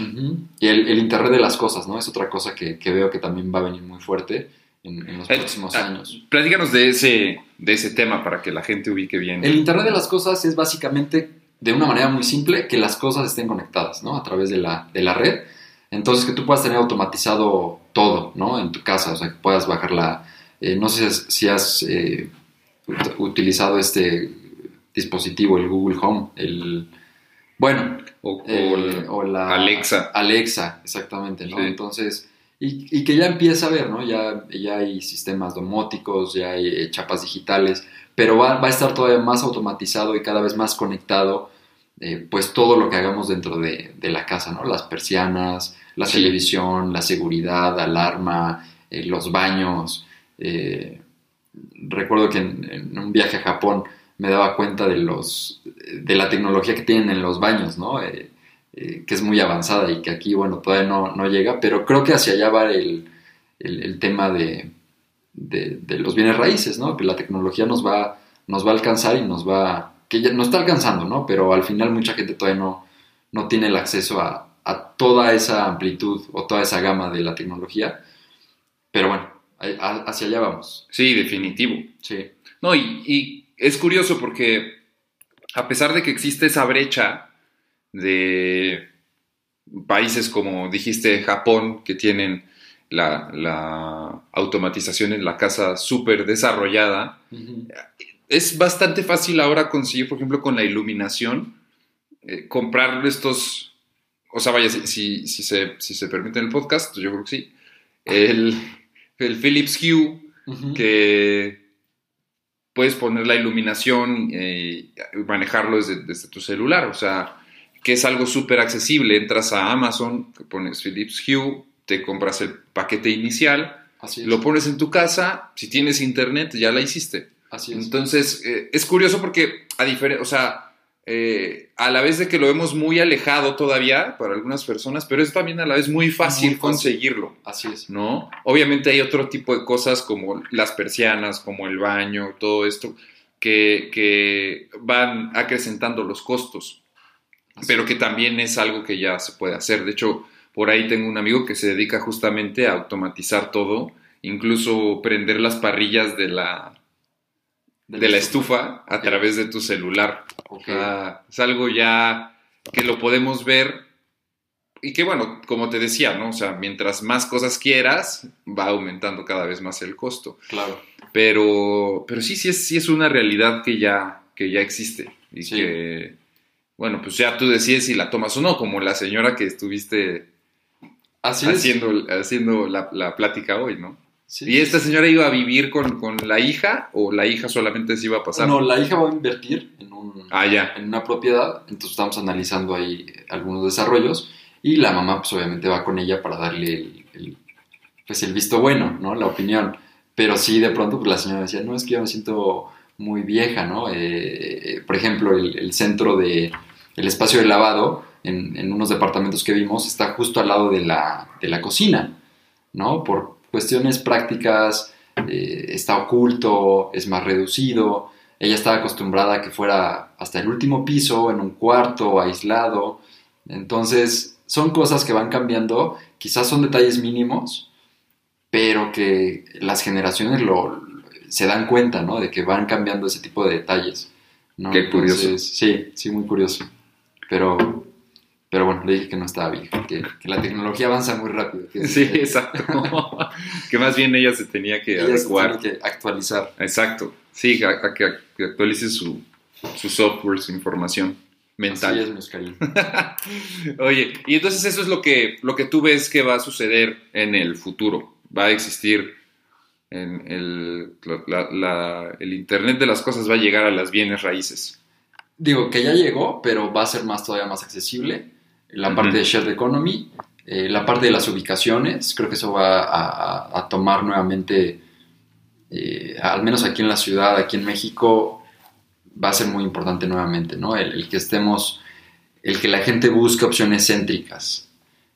Ujú. Y el, el Internet de las cosas, ¿no? Es otra cosa que, que veo que también va a venir muy fuerte en, en los Eh, próximos ah, años. Platícanos de ese, de ese tema para que la gente ubique bien. El Internet de las cosas es básicamente, de una manera muy simple, que las cosas estén conectadas, ¿no? A través de la, de la red. Entonces, que tú puedas tener automatizado todo, ¿no? En tu casa, o sea, que puedas bajar la... eh, no sé si has eh, ut- utilizado este dispositivo, el Google Home, el... Bueno, o, el- o la Alexa. Alexa, exactamente, ¿no? Sí. Entonces, y, y que ya empieza a ver, ¿no? Ya, ya hay sistemas domóticos, ya hay eh, chapas digitales, pero va, va a estar todavía más automatizado y cada vez más conectado, eh, pues todo lo que hagamos dentro de, de la casa, ¿no? Las persianas, la Sí. televisión, la seguridad, alarma, eh, los baños. Eh, recuerdo que en, un viaje a Japón me daba cuenta de los de la tecnología que tienen en los baños, ¿no? Eh, eh, que es muy avanzada y que aquí, bueno, todavía no, no llega, pero creo que hacia allá va el, el, tema de, de, los bienes raíces, ¿no? Que la tecnología nos va, nos va a alcanzar y nos va, que ya nos está alcanzando, ¿no? Pero al final mucha gente todavía no, no tiene el acceso a, a toda esa amplitud o toda esa gama de la tecnología. Pero bueno, hacia allá vamos. Sí, definitivo. Sí. No, y, y es curioso porque a pesar de que existe esa brecha de países como dijiste Japón, que tienen la, la automatización en la casa súper desarrollada, es bastante fácil ahora conseguir, por ejemplo, con la iluminación, eh, comprar estos, o sea, vaya, si, si, si se, si se permite en el podcast, yo creo que sí, el, el Philips Hue, que puedes poner la iluminación eh, y manejarlo desde, desde tu celular, o sea, que es algo súper accesible. Entras a Amazon, pones Philips Hue, te compras el paquete inicial, Así lo pones en tu casa, si tienes internet ya la hiciste. Así es. Entonces, eh, es curioso porque a diferencia, o sea, eh, a la vez de que lo vemos muy alejado todavía para algunas personas, pero es también a la vez muy fácil, Muy fácil. conseguirlo. Así es. ¿no? Obviamente hay otro tipo de cosas como las persianas, como el baño, todo esto, que, que van acrecentando los costos, Así pero que también es algo que ya se puede hacer. De hecho, por ahí tengo un amigo que se dedica justamente a automatizar todo, incluso prender las parrillas de la, de la estufa a través de tu celular. Ok. O sea, es algo ya que lo podemos ver y que bueno, como te decía, ¿no? O sea, mientras más cosas quieras, va aumentando cada vez más el costo. Claro. Pero, pero sí, sí es, sí es una realidad que ya, que ya existe y Sí. que, bueno, pues ya tú decides si la tomas o no, como la señora que estuviste Así haciendo, haciendo la, la plática hoy, ¿no? Sí, ¿Y esta señora iba a vivir con, con la hija o la hija solamente se iba a pasar? No, la hija va a invertir en, un, Ah, ya. en una propiedad, entonces estamos analizando ahí algunos desarrollos y la mamá pues obviamente va con ella para darle el, el, pues el visto bueno, ¿no? La opinión. Pero sí, de pronto pues la señora decía, no, es que yo me siento muy vieja, ¿no? Eh, por ejemplo, el, el centro de, el espacio de lavado en, en unos departamentos que vimos está justo al lado de la, de la cocina, ¿no? Por cuestiones prácticas, eh, está oculto, es más reducido. Ella estaba acostumbrada a que fuera hasta el último piso, en un cuarto, aislado. Entonces son cosas que van cambiando, quizás son detalles mínimos, pero que las generaciones lo, se dan cuenta, ¿no? De que van cambiando ese tipo de detalles. ¿no? Qué curioso. Entonces, sí, sí, muy curioso. Pero, pero bueno, le dije que no estaba bien, que, que la tecnología avanza muy rápido. que es- Sí, exacto. que más bien ella se tenía que ella se adecuar. tiene que actualizar. Exacto. Sí, a, a que, que actualice su, su software, su información mental. Así es. Oye, y entonces eso es lo que, lo que tú ves que va a suceder en el futuro. Va a existir en el, la- la- el Internet de las cosas va a llegar a las bienes raíces. Digo que ya llegó, pero va a ser más todavía más accesible. La parte de shared economy, eh, la parte de las ubicaciones, creo que eso va a, a- a tomar nuevamente, eh, al menos aquí en la ciudad, aquí en México, va a ser muy importante nuevamente, ¿no? El, el que estemos, el que la gente busque opciones céntricas,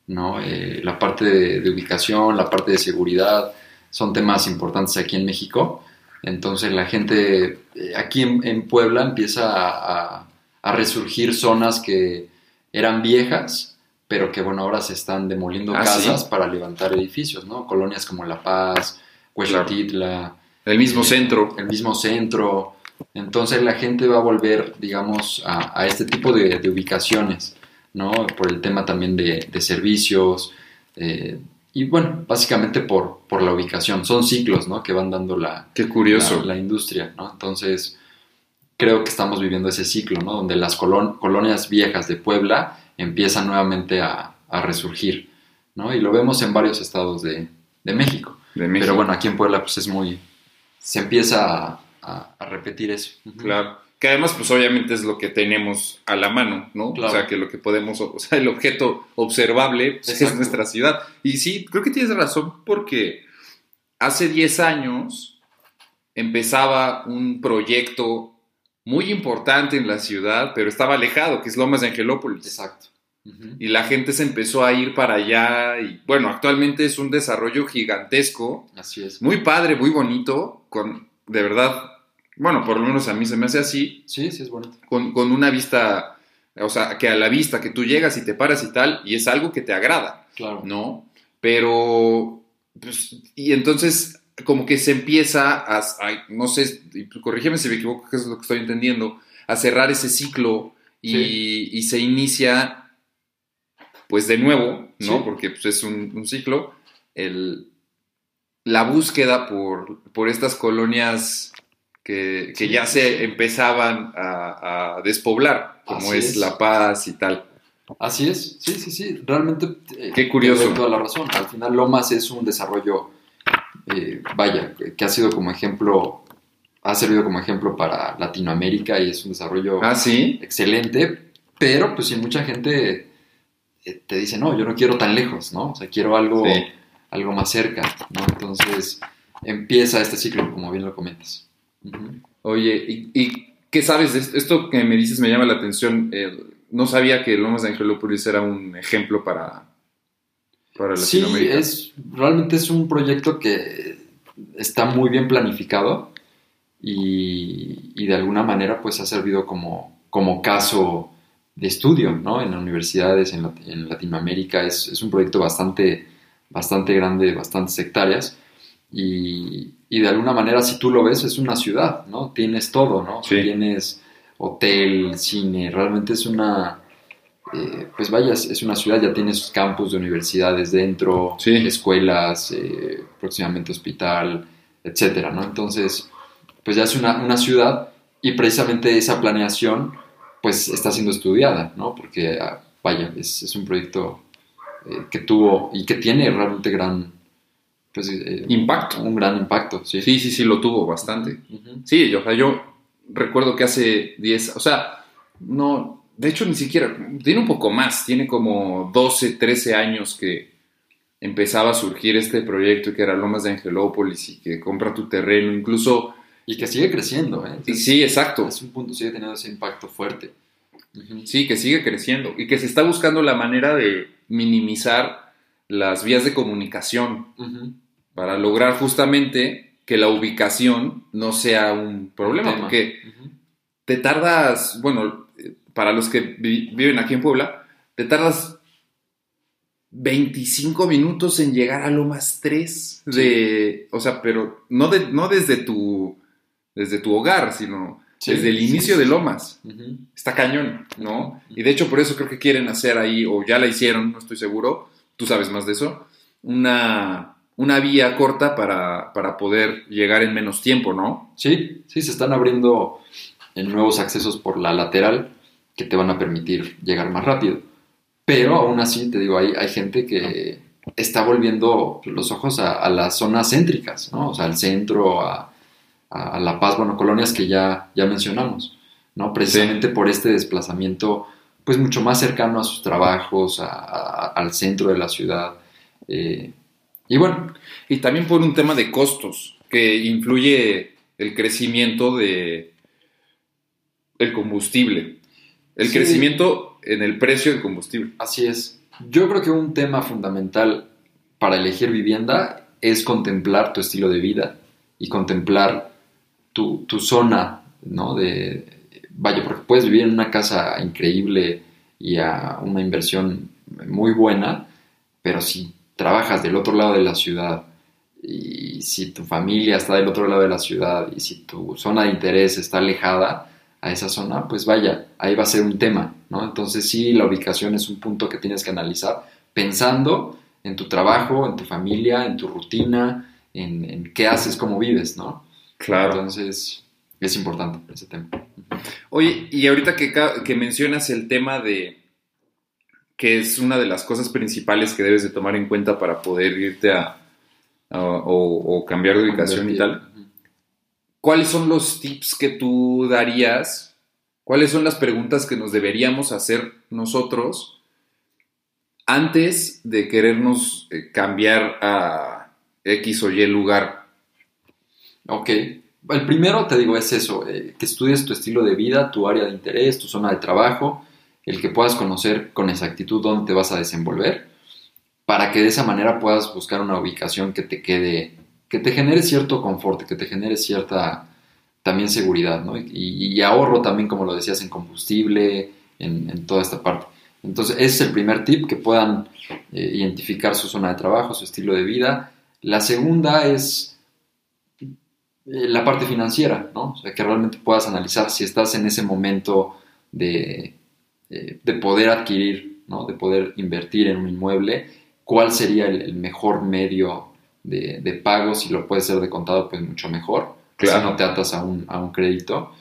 ¿no? Eh, la parte de, de ubicación, la parte de seguridad, son temas importantes aquí en México. Entonces la gente aquí en, en Puebla empieza a resurgir zonas que eran viejas, pero que bueno, ahora se están demoliendo Ah, casas ¿sí? para levantar edificios, ¿no? Colonias como La Paz, Huexotitla, El mismo Eh, centro. el mismo centro. Entonces la gente va a volver, digamos, a, a este tipo de, de ubicaciones, ¿no? Por el tema también de, de servicios. eh, y bueno, básicamente por, por la ubicación. Son ciclos, ¿no? Que van dando la, Qué curioso. la, la industria, ¿no? Entonces, creo que estamos viviendo ese ciclo, ¿no? Donde las colon- colonias viejas de Puebla empiezan nuevamente a, a resurgir, ¿no? Y lo vemos en varios estados de, de México. de México. Pero bueno, aquí en Puebla pues es muy... Se empieza a, a- a repetir eso. Claro. Que además, pues obviamente es lo que tenemos a la mano, ¿no? Claro. O sea, que lo que podemos, o sea, el objeto observable pues, es nuestra ciudad. Y sí, creo que tienes razón porque hace 10 años empezaba un proyecto muy importante en la ciudad, pero estaba alejado, que es Lomas de Angelópolis. Exacto. Y la gente se empezó a ir para allá y bueno, actualmente es un desarrollo gigantesco Así es. muy padre, muy bonito, con, de verdad, bueno, por lo menos a mí se me hace así, Sí, sí es bonito. con, con una vista, o sea, que a la vista, que tú llegas y te paras y tal, y es algo que te agrada, Claro. ¿no? Pero, pues, y entonces como que se empieza a, a- no sé, y corrígeme si me equivoco, que es lo que estoy entendiendo, a cerrar ese ciclo y, Sí. y se inicia, pues de nuevo, ¿no? Sí. Porque pues, es un, un ciclo, el, la búsqueda por, por estas colonias que, que Sí, ya se empezaban a, a despoblar, como es, es. La Paz y tal. Así es. Sí, sí, sí. Realmente... eh, Qué curioso. toda la razón. Al final Lomas es un desarrollo, eh, vaya, que ha sido como ejemplo, ha servido como ejemplo para Latinoamérica y es un desarrollo Ah, sí. excelente, pero pues si mucha gente eh, te dice, no, yo no quiero tan lejos, ¿no? O sea, quiero algo, Sí. algo más cerca, ¿no? Entonces empieza este ciclo, como bien lo comentas. Oye, ¿y, y qué sabes de esto? Esto que me dices me llama la atención. eh, no sabía que Lomas de Angelópolis era un ejemplo para, para Sí, es, realmente es un proyecto que está muy bien planificado y, y de alguna manera pues ha servido como, como caso de estudio, ¿no? En universidades en, en Latinoamérica es, es un proyecto bastante, bastante grande, bastantes hectáreas y, y de alguna manera si tú lo ves es una ciudad, ¿no? Tienes todo, ¿no? Sí. Tienes hotel, cine, realmente es una, eh, pues vaya, es, una ciudad, ya tiene sus campus de universidades dentro, Sí. escuelas, eh, próximamente hospital, etcétera, ¿no? Entonces, pues ya es una, una ciudad y precisamente esa planeación, pues está siendo estudiada, ¿no? Porque, ah, vaya, es, es un proyecto eh, que tuvo y que tiene realmente gran, pues, eh, Impacto. un gran impacto, sí. Sí, sí, sí, lo tuvo bastante. Sí, yo, o sea, yo recuerdo que hace 10, o sea, no, de hecho ni siquiera, tiene un poco más, tiene como 12, 13 años que empezaba a surgir este proyecto que era Lomas de Angelópolis y que compra tu terreno, incluso, Y que sigue creciendo, ¿eh? sí, exacto, Es un punto, sigue teniendo ese impacto fuerte. Sí, que sigue creciendo y que se está buscando la manera de minimizar las vías de comunicación para lograr justamente que la ubicación no sea un problema, Tema. porque te tardas, bueno, para los que vi- viven aquí en Puebla, te tardas 25 minutos en llegar a Lomas 3 de, o sea, pero no, de, no desde tu desde tu hogar, sino Sí, desde el sí, inicio sí. de Lomas. Está cañón, ¿no? Y de hecho por eso creo que quieren hacer ahí, o ya la hicieron, no estoy seguro, tú sabes más de eso, una, una vía corta para, para poder llegar en menos tiempo, ¿no? Sí, sí, se están abriendo en nuevos accesos por la lateral que te van a permitir llegar más rápido. Pero aún así, te digo, hay, hay gente que está volviendo los ojos a, a las zonas céntricas, ¿no? O sea, al centro, a, a La Paz, bueno, colonias que ya, ya mencionamos, ¿no? Precisamente por este desplazamiento, pues mucho más cercano a sus trabajos, a- al centro de la ciudad. eh, y bueno, Y también por un tema de costos, que influye el crecimiento de el combustible. El Sí. crecimiento en el precio del combustible. Así es. Yo creo que un tema fundamental para elegir vivienda es contemplar tu estilo de vida y contemplar tu, tu zona, ¿no? De, vaya, porque puedes vivir en una casa increíble y a una inversión muy buena, pero si trabajas del otro lado de la ciudad y si tu familia está del otro lado de la ciudad y si tu zona de interés está alejada a esa zona, pues vaya, ahí va a ser un tema, ¿no? Entonces sí, la ubicación es un punto que tienes que analizar pensando en tu trabajo, en tu familia, en tu rutina, en, en qué haces, cómo vives, ¿no? Entonces es importante ese tema. Oye, y ahorita que, mencionas el tema de que es una de las cosas principales que debes de tomar en cuenta para poder irte a, a- o, o cambiar de ubicación y tal. ¿Cuáles son los tips que tú darías? ¿Cuáles son las preguntas que nos deberíamos hacer nosotros antes de querernos eh, cambiar a X o Y lugar? Ok. El primero, te digo, es eso, eh, que estudies tu estilo de vida, tu área de interés, tu zona de trabajo, el que puedas conocer con exactitud dónde te vas a desenvolver, para que de esa manera puedas buscar una ubicación que te quede, que te genere cierto confort, que te genere cierta también seguridad, ¿no? Y, ahorro también, como lo decías, en combustible, en, toda esta parte. Entonces, ese es el primer tip, que puedan eh, identificar su zona de trabajo, su estilo de vida. La segunda es eh, la parte financiera, ¿no? O sea, que realmente puedas analizar si estás en ese momento de, eh, de poder adquirir, ¿no? De poder invertir en un inmueble, cuál sería el, mejor medio de, pago, si lo puedes hacer de contado, pues mucho mejor, Claro. si no te atas a un, a un crédito.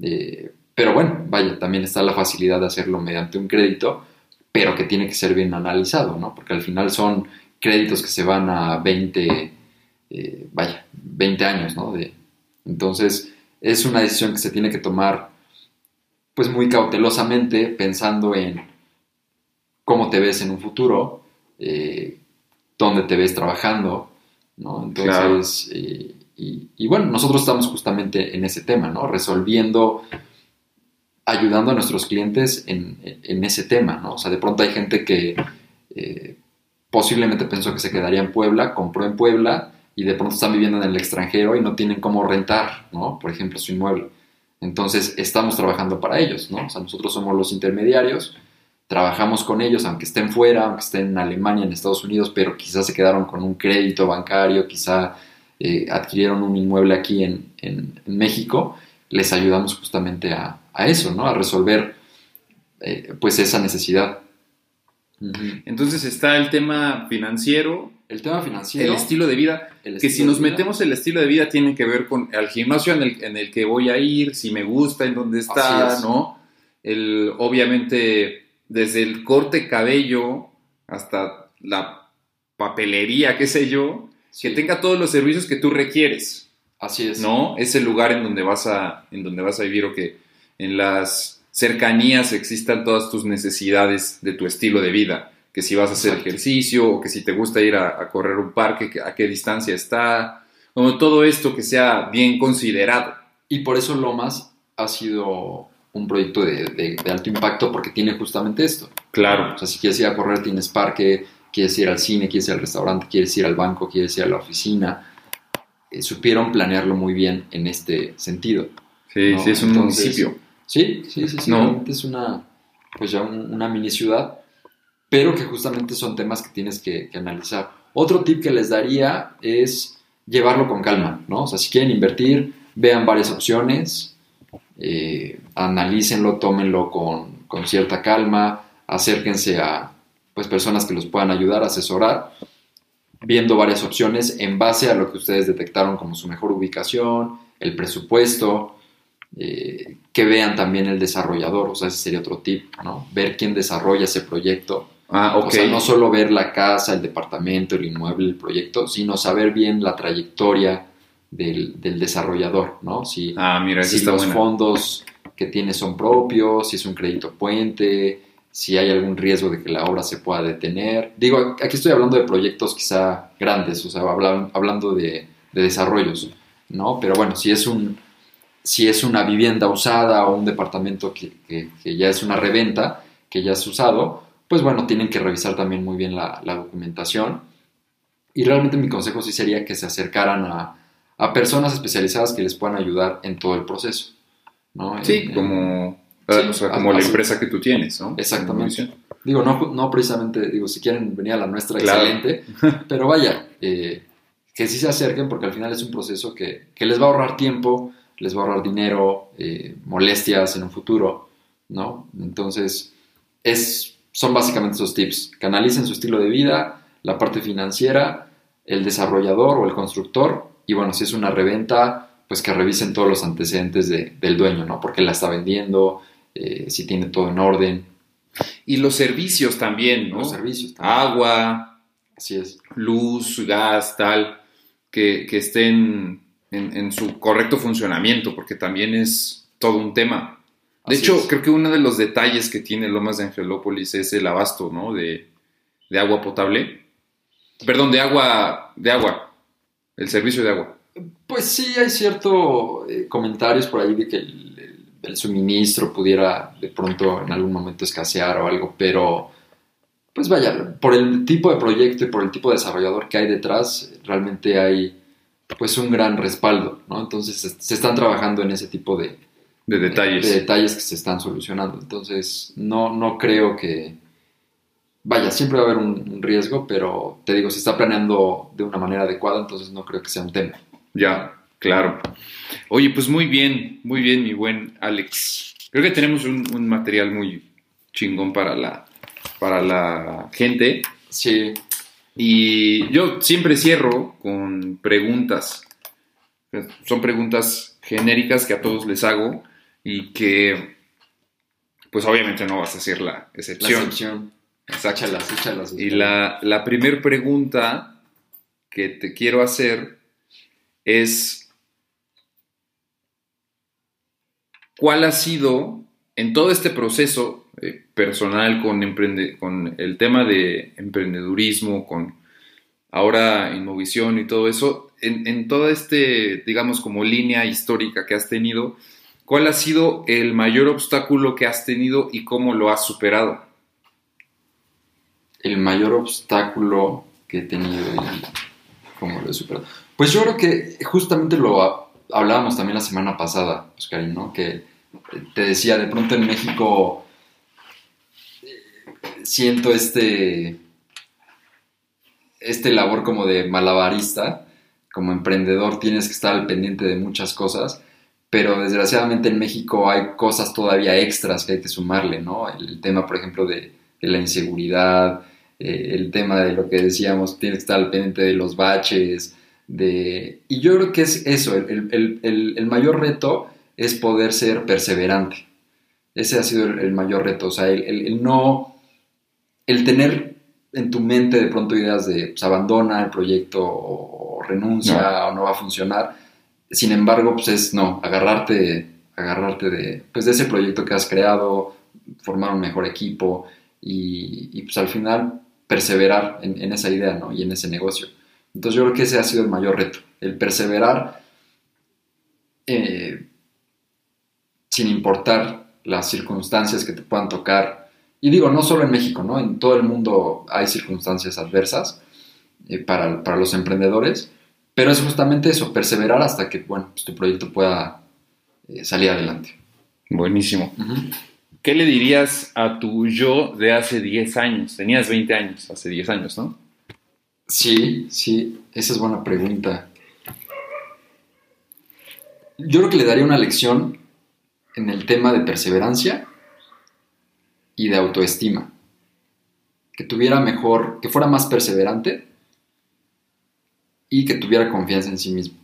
Eh, pero bueno, vaya, también está la facilidad de hacerlo mediante un crédito, pero que tiene que ser bien analizado, ¿no? Porque al final son créditos que se van a 20, eh, vaya, 20 años, ¿no? De, entonces, es una decisión que se tiene que tomar, pues muy cautelosamente, pensando en cómo te ves en un futuro, eh, dónde te ves trabajando, ¿no? Entonces, eh, y, bueno, nosotros estamos justamente en ese tema, ¿no? Resolviendo, ayudando a nuestros clientes en, en- en ese tema, ¿no? O sea, de pronto hay gente que eh, posiblemente pensó que se quedaría en Puebla, compró en Puebla y de pronto están viviendo en el extranjero y no tienen cómo rentar, ¿no? Por ejemplo, su inmueble. Entonces, estamos trabajando para ellos, ¿no? O sea, nosotros somos los intermediarios, trabajamos con ellos, aunque estén fuera, aunque estén en Alemania, en Estados Unidos, pero quizás se quedaron con un crédito bancario, quizá eh, adquirieron un inmueble aquí en, en- en México, les ayudamos justamente a, a eso, ¿no? A resolver, eh, pues, esa necesidad. Entonces está el tema financiero, El tema financiero. el estilo de vida, el que si nos metemos el estilo de vida tiene que ver con el gimnasio en el, en el que voy a ir, si me gusta, en dónde está, es. ¿no? El, obviamente, desde el corte cabello hasta la papelería, qué sé yo, Sí, que tenga todos los servicios que tú requieres, Así es. ¿no? Es el lugar en donde vas a, en donde vas a vivir o que en las cercanías existan todas tus necesidades de tu estilo de vida. Que si vas a hacer Exacto. ejercicio o que si te gusta ir a, a correr un parque, que- a qué distancia está. Como todo esto que sea bien considerado. Y por eso Lomas ha sido un proyecto de, de- de alto impacto porque tiene justamente esto. Claro. O sea, si quieres ir a correr, tienes parque, quieres ir al cine, quieres ir al restaurante, quieres ir al banco, quieres ir a la oficina. Eh, supieron planearlo muy bien en este sentido. Sí, No, sí, es un entonces- municipio. Sí, sí, sí, sí. No. realmente es una, pues ya un- una mini ciudad pero que justamente son temas que tienes que, que analizar. Otro tip que les daría es llevarlo con calma, ¿no? O sea, si quieren invertir, vean varias opciones, eh, analícenlo, tómenlo con, con, cierta calma, acérquense a pues, personas que los puedan ayudar, asesorar, viendo varias opciones en base a lo que ustedes detectaron como su mejor ubicación, el presupuesto, eh, que vean también el desarrollador, o sea, ese sería otro tip, ¿no? Ver quién desarrolla ese proyecto. Ah. O sea, no solo ver la casa, el departamento, el inmueble, el proyecto, sino saber bien la trayectoria del, del desarrollador, ¿no? Si, Ah, mira, si los buena. fondos que tiene son propios, si es un crédito puente, si hay algún riesgo de que la obra se pueda detener. Digo, aquí estoy hablando de proyectos quizá grandes, o sea, habla- hablando de, de desarrollos, ¿no? Pero bueno, si es un si es una vivienda usada o un departamento que, que- que ya es una reventa, que ya es usado, pues bueno, tienen que revisar también muy bien la, la documentación. Y realmente mi consejo sí sería que se acercaran a, a personas especializadas que les puedan ayudar en todo el proceso. ¿no? Sí, en- como, Sí, o sea, como la empresa que tú tienes, ¿no? Exactamente. Digo, no, no precisamente, digo, si quieren venir a la nuestra, Claro. excelente, pero vaya, eh, que sí se acerquen porque al final es un proceso que, que les va a ahorrar tiempo, les va a ahorrar dinero, eh, molestias en un futuro, ¿no? Entonces, es, son básicamente esos tips. Canalicen su estilo de vida, la parte financiera, el desarrollador o el constructor, y bueno, si es una reventa, pues que revisen todos los antecedentes de- del dueño, ¿no? Porque la está vendiendo, eh, si tiene todo en orden, Y los servicios también, ¿no? los servicios. también. Agua, Así es. luz, gas, tal, que, que estén en, en su correcto funcionamiento, porque también es todo un tema. De Así hecho, es. creo que uno de los detalles que tiene Lomas de Angelópolis es el abasto, ¿no? De, de agua potable. Perdón, de agua, de agua, el servicio de agua. Pues sí, hay ciertos comentarios por ahí de que el, el- suministro pudiera de pronto en algún momento escasear o algo, pero pues vaya, por el tipo de proyecto y por el tipo de desarrollador que hay detrás, realmente hay pues un gran respaldo, ¿no? Entonces se, se están trabajando en ese tipo de, De detalles. de detalles que se están solucionando. Entonces no, no creo que... Vaya, siempre va a haber un, un riesgo, pero te digo, se está planeando de una manera adecuada, entonces no creo que sea un tema. Ya, claro. Oye, pues muy bien, muy bien, mi buen Alex. Creo que tenemos un, un material muy chingón para la, para la gente. Sí, Y yo siempre cierro con preguntas. Son preguntas genéricas que a todos les hago y que, pues obviamente no vas a ser la la excepción. excepción. Exacto. Échalas, échalas. Y la, la primera pregunta que te quiero hacer es, ¿cuál ha sido en todo este proceso eh, personal con, emprende- con el tema de emprendedurismo, con ahora Inmovisión y todo eso, en, en toda este, digamos, como línea histórica que has tenido, ¿cuál ha sido el mayor obstáculo que has tenido y cómo lo has superado? el mayor obstáculo que he tenido y cómo lo he superado. Pues yo creo que justamente lo hablábamos también la semana pasada, Oscarín, ¿no? Que te decía, de pronto en México eh, siento este este labor como de malabarista, como emprendedor tienes que estar al pendiente de muchas cosas, pero desgraciadamente en México hay cosas todavía extras que hay que sumarle, ¿no? El tema, por ejemplo, de, de la inseguridad, eh, el tema de lo que decíamos, tienes que estar al pendiente de los baches, de... Y yo creo que es eso, el, el- el- el mayor reto es poder ser perseverante. Ese ha sido el, mayor reto, o sea, el, no... El tener en tu mente de pronto ideas de, pues, abandona el proyecto o, o renuncia o no va a funcionar. Sin embargo, pues es, no, agarrarte, agarrarte de, pues, de ese proyecto que has creado, formar un mejor equipo y, y, pues al final perseverar en, en esa idea, ¿no? Y en ese negocio. Entonces yo creo que ese ha sido el mayor reto, el perseverar eh, sin importar las circunstancias que te puedan tocar. Y digo, no solo en México, ¿no? En todo el mundo hay circunstancias adversas eh, para, para los emprendedores, pero es justamente eso, perseverar hasta que, bueno, pues tu proyecto pueda eh, salir adelante. Buenísimo. ¿qué le dirías a tu yo de hace 10 años? Tenías 20 años, hace 10 años, ¿no? Sí, sí, esa es buena pregunta. Yo creo que le daría una lección en el tema de perseverancia y de autoestima. Que tuviera mejor, que fuera más perseverante y que tuviera confianza en sí mismo.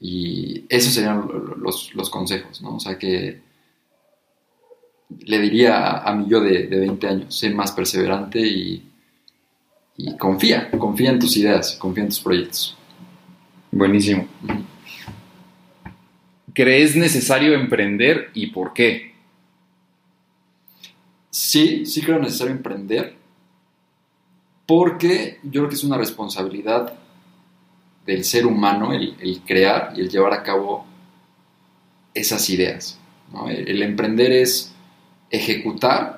Y esos serían los, los consejos, ¿no? O sea que le diría a, mi yo de, 20 años, sé más perseverante y, y, confía, confía en tus ideas, confía en tus proyectos. Buenísimo. ¿Crees necesario emprender y por qué? Sí, sí creo necesario emprender porque yo creo que es una responsabilidad del ser humano el, crear y el llevar a cabo esas ideas. el emprender es ejecutar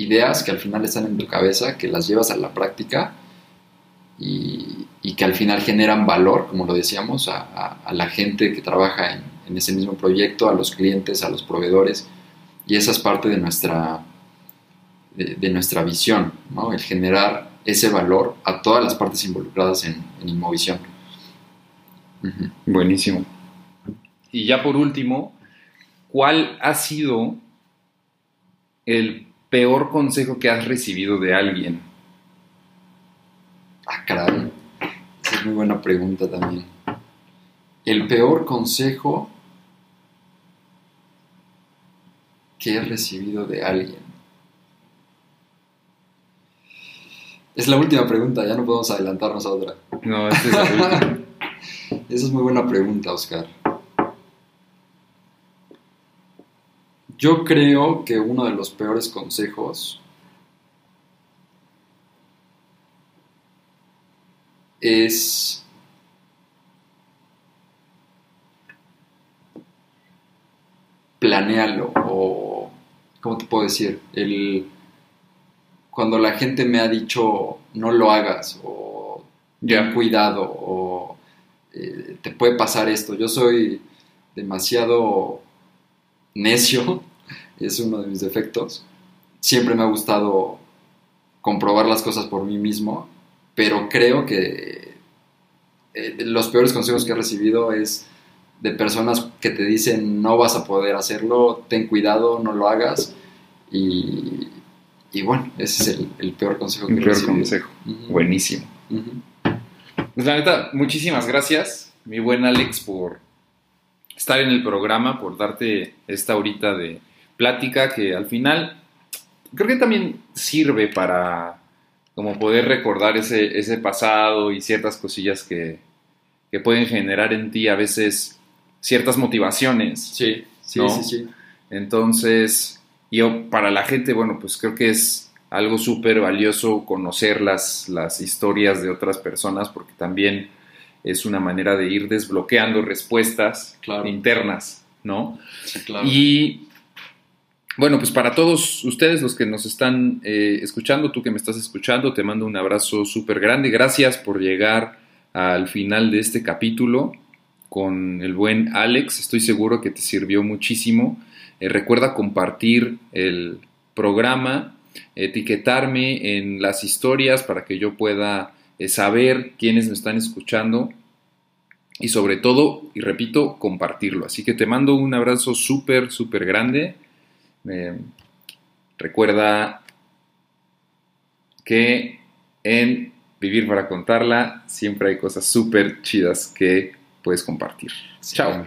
ideas que al final están en tu cabeza, que las llevas a la práctica y, que al final generan valor, como lo decíamos, a, la gente que trabaja en, ese mismo proyecto, a los clientes, a los proveedores. Y esa es parte de nuestra, de, nuestra visión, el generar ese valor a todas las partes involucradas en, en Inmovisión. Buenísimo. Y ya por último, ¿cuál ha sido el peor consejo que has recibido de alguien? Ah, caray. Esa es muy buena pregunta también. El peor consejo que he recibido de alguien. Es la última pregunta, ya no podemos adelantarnos a otra. No, esta es la última. Esa es muy buena pregunta, Oscar. Yo creo que uno de los peores consejos es planealo o ¿cómo te puedo decir? El cuando la gente me ha dicho no lo hagas o ten cuidado o eh, te puede pasar esto. Yo soy demasiado necio es uno de mis defectos. Siempre me ha gustado comprobar las cosas por mí mismo, pero creo que eh, los peores consejos que he recibido es de personas que te dicen no vas a poder hacerlo, ten cuidado, no lo hagas. Y, bueno, ese es el, peor consejo que he peor consejo. Buenísimo. Pues la neta, muchísimas gracias, mi buen Alex, por estar en el programa, por darte esta horita de, plática que al final creo que también sirve para como poder recordar ese, ese pasado y ciertas cosillas que, que, pueden generar en ti a veces ciertas motivaciones. Sí, sí, sí, sí. Entonces, yo para la gente, bueno, pues creo que es algo súper valioso conocer las, las historias de otras personas porque también es una manera de ir desbloqueando respuestas internas, ¿no? Sí, claro. Y bueno, pues para todos ustedes, los que nos están eh, escuchando, tú que me estás escuchando, te mando un abrazo súper grande. Gracias por llegar al final de este capítulo con el buen Alex. Estoy seguro que te sirvió muchísimo. Eh, recuerda compartir el programa, etiquetarme en las historias para que yo pueda eh, saber quiénes me están escuchando y sobre todo, y repito, compartirlo. Así que te mando un abrazo súper, súper grande recuerda que en Vivir para Contarla siempre hay cosas súper chidas que puedes compartir. Chao.